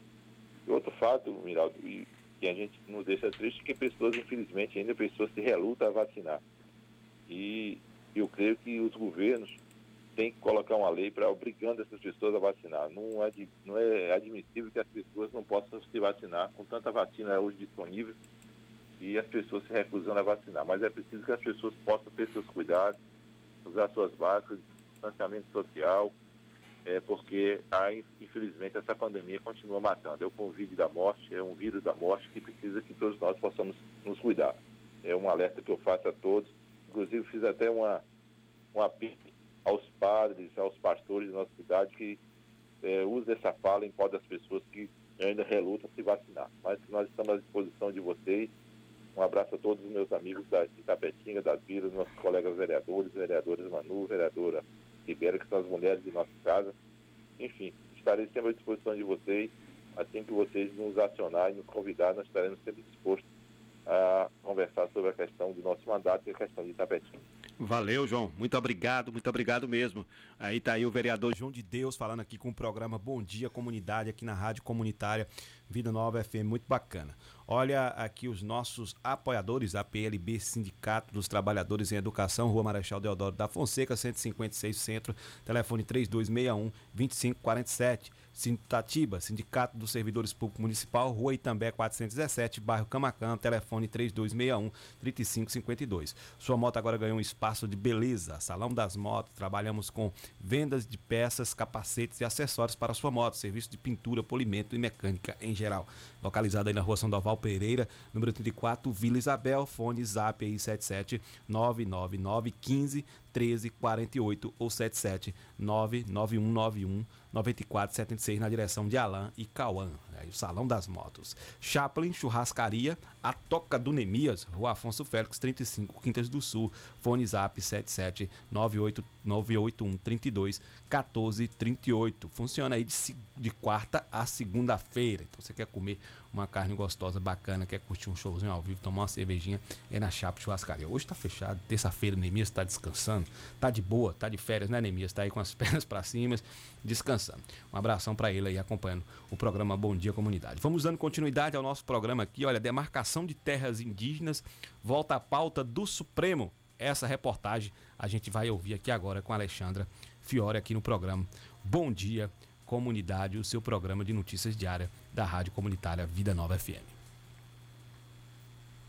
E outro fato, Miraldo, que a gente nos deixa triste, que pessoas, infelizmente, ainda pessoas se relutam a vacinar. E eu creio que os governos tem que colocar uma lei para obrigando essas pessoas a vacinar. Não é, não é admissível que as pessoas não possam se vacinar com tanta vacina hoje disponível e as pessoas se recusando a vacinar. Mas é preciso que as pessoas possam ter seus cuidados, usar suas máscaras, distanciamento social, é, porque infelizmente essa pandemia continua matando. É o convite da morte, é um vírus da morte que precisa que todos nós possamos nos cuidar. É um alerta que eu faço a todos. Inclusive fiz até uma, um apelo aos padres, aos pastores da nossa cidade que é, usem essa fala em prol das pessoas que ainda relutam se vacinar. Mas nós estamos à disposição de vocês. Um abraço a todos os meus amigos da Itapetinga, das vilas, nossos colegas vereadores, vereadores Manu, vereadora Ribeira, que são as mulheres de nossa casa. Enfim, estarei sempre à disposição de vocês assim que vocês nos acionarem, nos convidar, nós estaremos sempre dispostos a conversar sobre a questão do nosso mandato e a questão de Itapetinga. Valeu, João. Muito obrigado, muito obrigado mesmo. Aí tá aí o vereador João de Deus falando aqui com o programa Bom Dia Comunidade aqui na Rádio Comunitária Vida Nova FM, muito bacana. Olha aqui os nossos apoiadores, a PLB Sindicato dos Trabalhadores em Educação, Rua Marechal Deodoro da Fonseca, 156 Centro, telefone 3261 2547. Sintatiba, Sindicato dos Servidores Públicos Municipal, Rua Itambé 417, bairro Camacan, telefone 3261 3552. Sua moto agora ganhou um espaço de beleza, Salão das Motos. Trabalhamos com vendas de peças, capacetes e acessórios para sua moto, serviço de pintura, polimento e mecânica em geral. Localizado aí na Rua Sandoval Pereira, número 34, Vila Isabel, fone Zap aí 77 999 15 13 48 ou 77 99191 9476 na direção de Alain e Cauã, aí o Salão das Motos. Chaplin Churrascaria, a Toca do Nemias, Rua Afonso Félix 35, Quintas do Sul, fone Zap 77 98 981 32 14 38. Funciona aí de, de quarta a segunda-feira. Então você quer comer uma carne gostosa, bacana, quer curtir um showzinho ao vivo, tomar uma cervejinha, é na Chapa Churrascaria. Hoje tá fechado, terça-feira, Nemias tá descansando, tá de boa, tá de férias, né, Nemias? Tá aí com as pernas para cima, descansando. Um abração para ele aí acompanhando o programa Bom Dia Comunidade. Vamos dando continuidade ao nosso programa aqui, olha, demarcação de terras indígenas, volta à pauta do Supremo. Essa reportagem a gente vai ouvir aqui agora com a Alexandra Fiore aqui no programa Bom Dia Comunidade, o seu programa de notícias diária da Rádio Comunitária Vida Nova FM.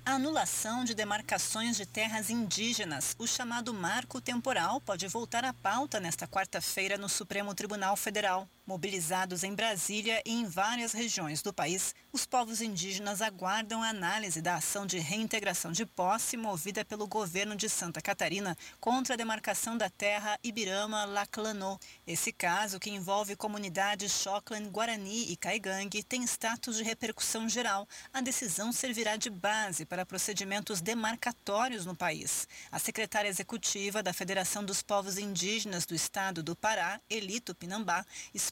A anulação de demarcações de terras indígenas, o chamado marco temporal, pode voltar à pauta nesta quarta-feira no Supremo Tribunal Federal. Mobilizados em Brasília e em várias regiões do país, os povos indígenas aguardam a análise da ação de reintegração de posse movida pelo governo de Santa Catarina contra a demarcação da terra Ibirama-Laclanô. Esse caso, que envolve comunidades Choclan, Guarani e Caigangue, tem status de repercussão geral. A decisão servirá de base para procedimentos demarcatórios no país. A secretária executiva da Federação dos Povos Indígenas do Estado do Pará, Elito Pinambá,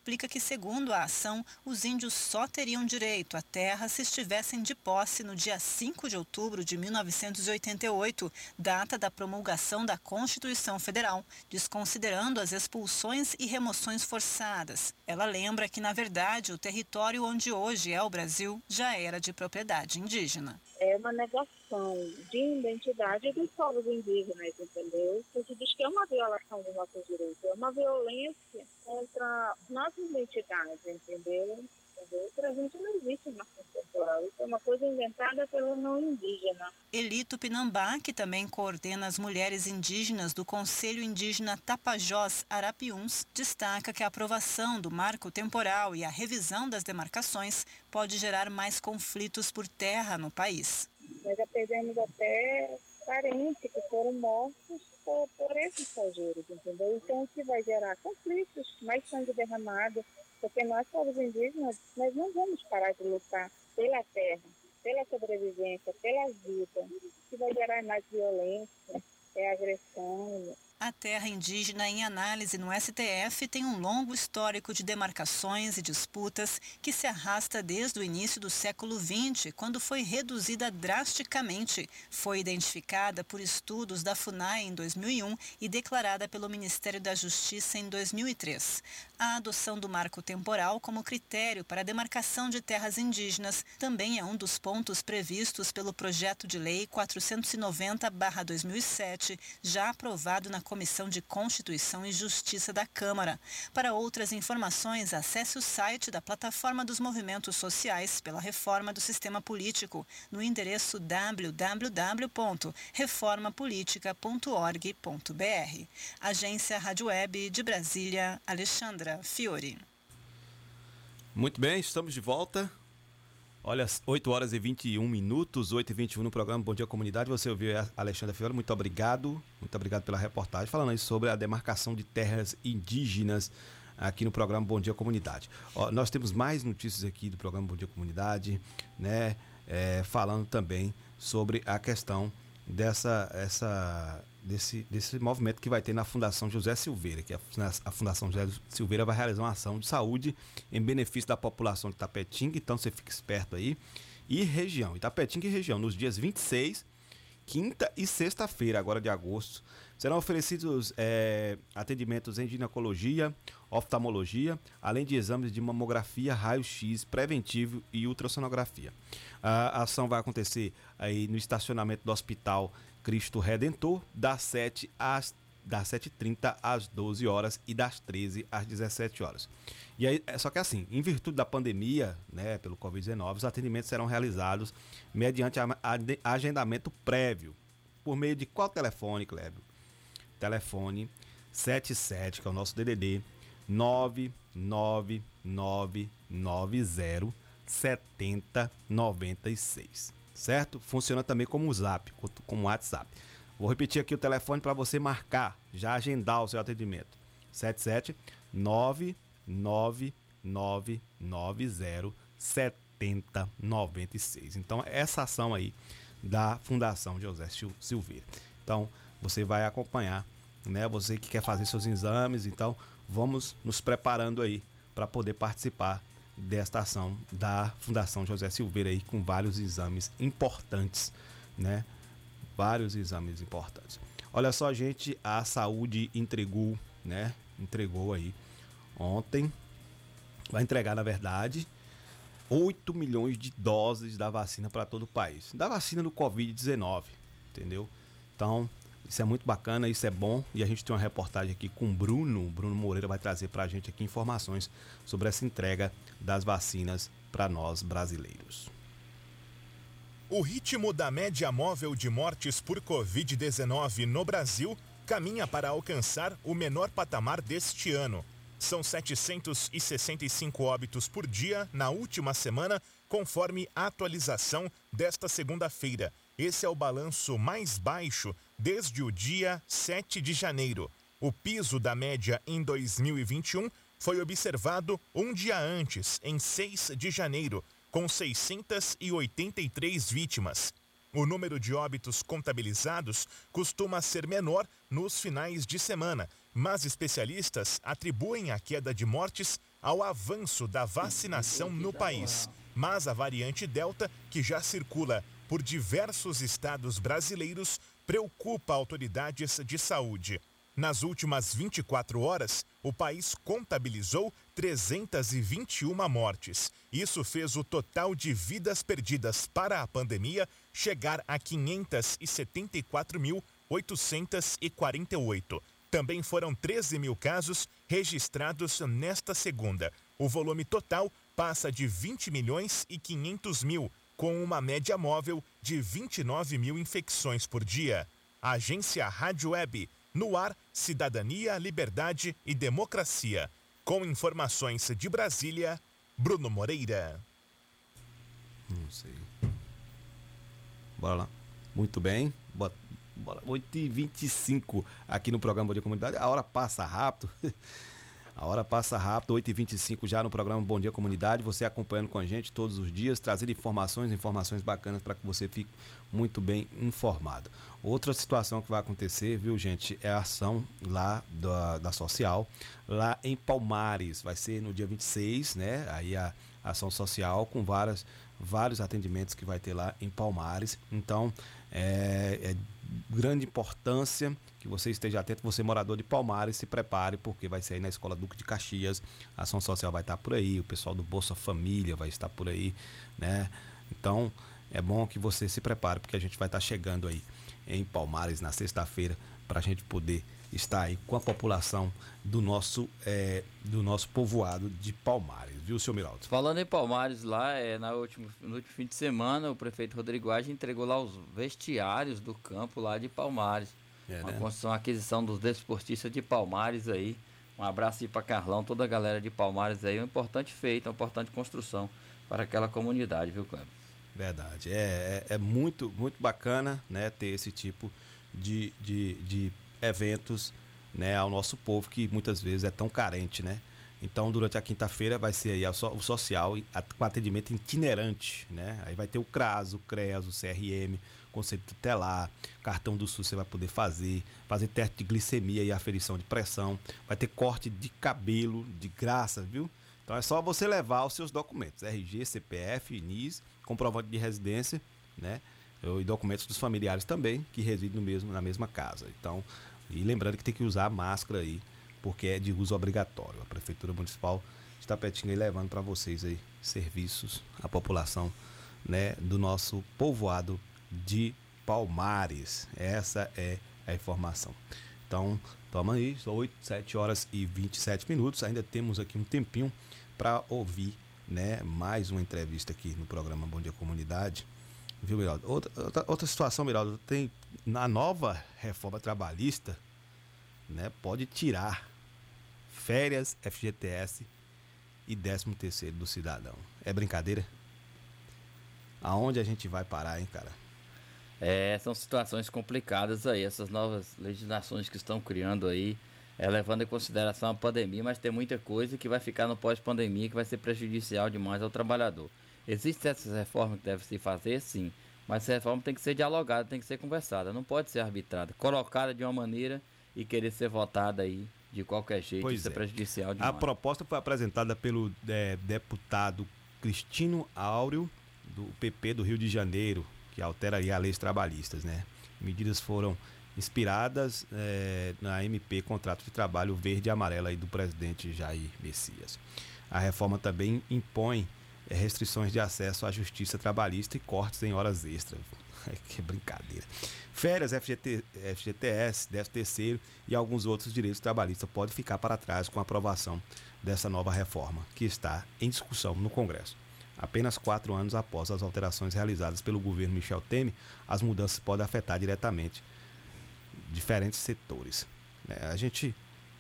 explica que, segundo a ação, os índios só teriam direito à terra se estivessem de posse no dia 5 de outubro de 1988, data da promulgação da Constituição Federal, desconsiderando as expulsões e remoções forçadas. Ela lembra que, na verdade, o território onde hoje é o Brasil já era de propriedade indígena. É uma negação de identidade dos povos indígenas, entendeu? Porque diz que é uma violação dos nossos direitos, é uma violência contra nossas identidades, entendeu? Entendeu? Para a gente não existe marca temporal, isso é uma coisa inventada pelo não indígena. Elito Pinambá, que também coordena as mulheres indígenas do Conselho Indígena Tapajós Arapiuns, destaca que a aprovação do marco temporal e a revisão das demarcações pode gerar mais conflitos por terra no país. Nós já perdemos até parentes que foram mortos por, por esses estrangeiros, entendeu? Então isso vai gerar conflitos, mais sangue derramado, porque nós, povos indígenas, nós não vamos parar de lutar pela terra, pela sobrevivência, pela vida, que vai gerar mais violência, é agressão, A terra indígena em análise no STF tem um longo histórico de demarcações e disputas que se arrasta desde o início do século XX, quando foi reduzida drasticamente. Foi identificada por estudos da FUNAI em 2001 e declarada pelo Ministério da Justiça em 2003. A adoção do marco temporal como critério para a demarcação de terras indígenas também é um dos pontos previstos pelo projeto de lei 490/2007, já aprovado na Comissão de Constituição e Justiça da Câmara. Para outras informações, acesse o site da Plataforma dos Movimentos Sociais pela Reforma do Sistema Político no endereço www.reformapolitica.org.br. Agência Rádio Web de Brasília, Alexandra Fiore. Muito bem, estamos de volta. Olha, 8 horas e 21 minutos, 8 e 21 no programa Bom Dia Comunidade. Você ouviu a Alexandra Fiore, muito obrigado. Muito obrigado pela reportagem, falando aí sobre a demarcação de terras indígenas aqui no programa Bom Dia Comunidade. Ó, nós temos mais notícias aqui do programa Bom Dia Comunidade, né? É, falando também sobre a questão dessa essa desse, desse movimento que vai ter na Fundação José Silveira, que a, a Fundação José Silveira vai realizar uma ação de saúde em benefício da população de Tapetinga, então você fica esperto aí. E região, Itapetinga e região, nos dias 26, quinta e sexta-feira, agora de agosto, serão oferecidos é, atendimentos em ginecologia, oftalmologia, além de exames de mamografia, raio-x, preventivo e ultrassonografia. A ação vai acontecer aí no estacionamento do Hospital Cristo Redentor, das 7 às das 7h30 às 12 horas e das 13 às 17 horas. E aí, é só que assim, em virtude da pandemia, né, pelo Covid-19, os atendimentos serão realizados mediante agendamento prévio. Por meio de qual telefone, Clébio? Telefone 77, que é o nosso DDD, 99990 7096. Certo? Funciona também como Zap, como WhatsApp. Vou repetir aqui o telefone para você marcar, já agendar o seu atendimento. 77 99990 7096. Então, essa ação aí da Fundação José Sil- Silveira. Então, você vai acompanhar, né? Você que quer fazer seus exames, então vamos nos preparando aí para poder participar desta ação da Fundação José Silveira aí com vários exames importantes, né? Vários exames importantes. Olha só, gente, a saúde entregou, né? Entregou aí ontem, vai entregar na verdade 8 milhões de doses da vacina para todo o país. Da vacina do Covid-19, entendeu? Então, isso é muito bacana, isso é bom. E a gente tem uma reportagem aqui com o Bruno. Bruno Moreira vai trazer para a gente aqui informações sobre essa entrega das vacinas para nós brasileiros. O ritmo da média móvel de mortes por Covid-19 no Brasil caminha para alcançar o menor patamar deste ano. São 765 óbitos por dia na última semana, conforme a atualização desta segunda-feira. Esse é o balanço mais baixo desde o dia 7 de janeiro. O piso da média em 2021 foi observado um dia antes, em 6 de janeiro, com 683 vítimas. O número de óbitos contabilizados costuma ser menor nos finais de semana, mas especialistas atribuem a queda de mortes ao avanço da vacinação no país. Mas a variante Delta, que já circula por diversos estados brasileiros, preocupa autoridades de saúde. Nas últimas 24 horas, o país contabilizou 321 mortes. Isso fez o total de vidas perdidas para a pandemia chegar a 574.848. Também foram 13 mil casos registrados nesta segunda. O volume total passa de 20 milhões e 500 mil, com uma média móvel de 29 mil infecções por dia. Agência Rádio Web, no ar, cidadania, liberdade e democracia. Com informações de Brasília, Bruno Moreira. Não sei. Bora lá. Muito bem. Bora, bora. 8h25 aqui no programa Dia Comunidade. A hora passa rápido. A hora passa rápido, 8h25 já no programa Bom Dia Comunidade. Você acompanhando com a gente todos os dias, trazendo informações, informações bacanas para que você fique muito bem informado. Outra situação que vai acontecer, viu, gente, é a ação lá da, da Social, lá em Palmares. Vai ser no dia 26, né? Aí a ação social com várias, vários atendimentos que vai ter lá em Palmares. Então, é, é grande importância que você esteja atento, você morador de Palmares, se prepare, porque vai ser aí na Escola Duque de Caxias, a ação social vai estar por aí, o pessoal do Bolsa Família vai estar por aí, né? Então, é bom que você se prepare, porque a gente vai estar chegando aí em Palmares na sexta-feira, para a gente poder estar aí com a população do nosso, é, do nosso povoado de Palmares, viu, seu Miraldo? Falando em Palmares lá, é, na último, no último fim de semana, o prefeito Rodrigo Age entregou lá os vestiários do campo lá de Palmares. É, uma né? construção, aquisição dos desportistas de Palmares aí. Um abraço aí para Carlão, toda a galera de Palmares aí. Um importante feito, uma importante construção para aquela comunidade, viu, Cleber? Verdade. É, é, é muito, muito bacana né, ter esse tipo de, de, de eventos né, ao nosso povo que muitas vezes é tão carente, né? Então, durante a quinta-feira vai ser aí o social com atendimento itinerante, né? Aí vai ter o CRAS, o CREAS, o CRM, conselho tutelar, cartão do SUS você vai poder fazer, fazer teste de glicemia e aferição de pressão, vai ter corte de cabelo de graça, viu? Então é só você levar os seus documentos, RG, CPF, NIS, comprovante de residência, né? E documentos dos familiares também que residem no mesmo, na mesma casa. Então, e lembrando que tem que usar máscara aí, porque é de uso obrigatório. A Prefeitura Municipal de Tapetinga aí levando para vocês aí serviços à população né, do nosso povoado de Palmares. Essa é a informação. Então, toma aí, são 8, 7 horas e 27 minutos. Ainda temos aqui um tempinho para ouvir né, mais uma entrevista aqui no programa Bom Dia Comunidade. Viu, Miraldo? Outra, outra, outra situação, Miraldo, tem na nova reforma trabalhista, né, pode tirar férias, FGTS e 13 terceiro do cidadão. É brincadeira? Aonde a gente vai parar, hein, cara? É, são situações complicadas aí, essas novas legislações que estão criando aí, é, levando em consideração a pandemia, mas tem muita coisa que vai ficar no pós-pandemia que vai ser prejudicial demais ao trabalhador. Existem essas reformas que devem se fazer, sim, mas essa reforma tem que ser dialogada, tem que ser conversada, não pode ser arbitrada, colocada de uma maneira e querer ser votada aí de qualquer jeito, Pois isso é, é. prejudicial A demais. proposta foi apresentada pelo é, deputado Cristino Áureo, do PP do Rio de Janeiro, que alteraria as leis trabalhistas, né? Medidas foram inspiradas é, na MP Contrato de Trabalho Verde e Amarelo aí do presidente Jair Messias. A reforma também impõe restrições de acesso à justiça trabalhista e cortes em horas extras. que brincadeira. Férias, FGT, FGTS, 13 terceiro e alguns outros direitos trabalhistas podem ficar para trás com a aprovação dessa nova reforma, que está em discussão no Congresso. Apenas quatro anos após as alterações realizadas pelo governo Michel Temer, as mudanças podem afetar diretamente diferentes setores. né? a gente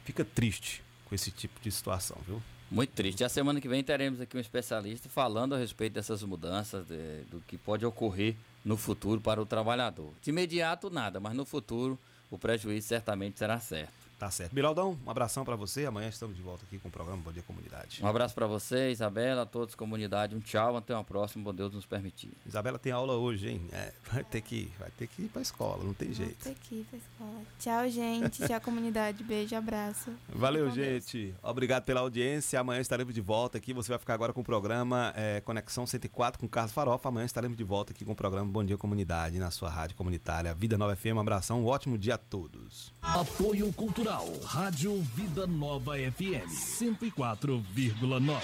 fica triste com esse tipo de situação, viu? Muito triste. A semana que vem teremos aqui um especialista falando a respeito dessas mudanças, de- do que pode ocorrer no futuro para o trabalhador. De imediato, nada, mas no futuro o prejuízo certamente será certo. Tá certo. Miraldão, um abração para você. Amanhã estamos de volta aqui com o programa Bom Dia Comunidade. Um abraço para você, Isabela, a todos, comunidade. Um tchau, até uma próxima, bom Deus nos permitir. Isabela tem aula hoje, hein? É, vai ter que, vai ter que ir para escola, não tem jeito. Tô aqui pra escola. Tchau, gente. Tchau, comunidade. Beijo, abraço. Valeu, gente. Obrigado pela audiência. Amanhã estaremos de volta aqui. Você vai ficar agora com o programa é, Conexão 104 com Carlos Farofa. Amanhã estaremos de volta aqui com o programa Bom Dia Comunidade na sua rádio comunitária Vida Nova FM. Um abração, um ótimo dia a todos. Apoio Cultural. Rádio Vida Nova FM 104,9.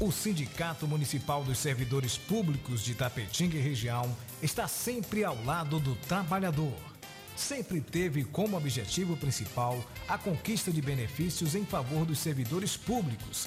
O Sindicato Municipal dos Servidores Públicos de Tapetinga e região está sempre ao lado do trabalhador. Sempre teve como objetivo principal a conquista de benefícios em favor dos servidores públicos.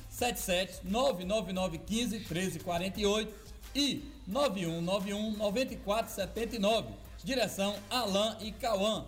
77 99915 1348 e 9191 9479. Direção Alain e Cauã.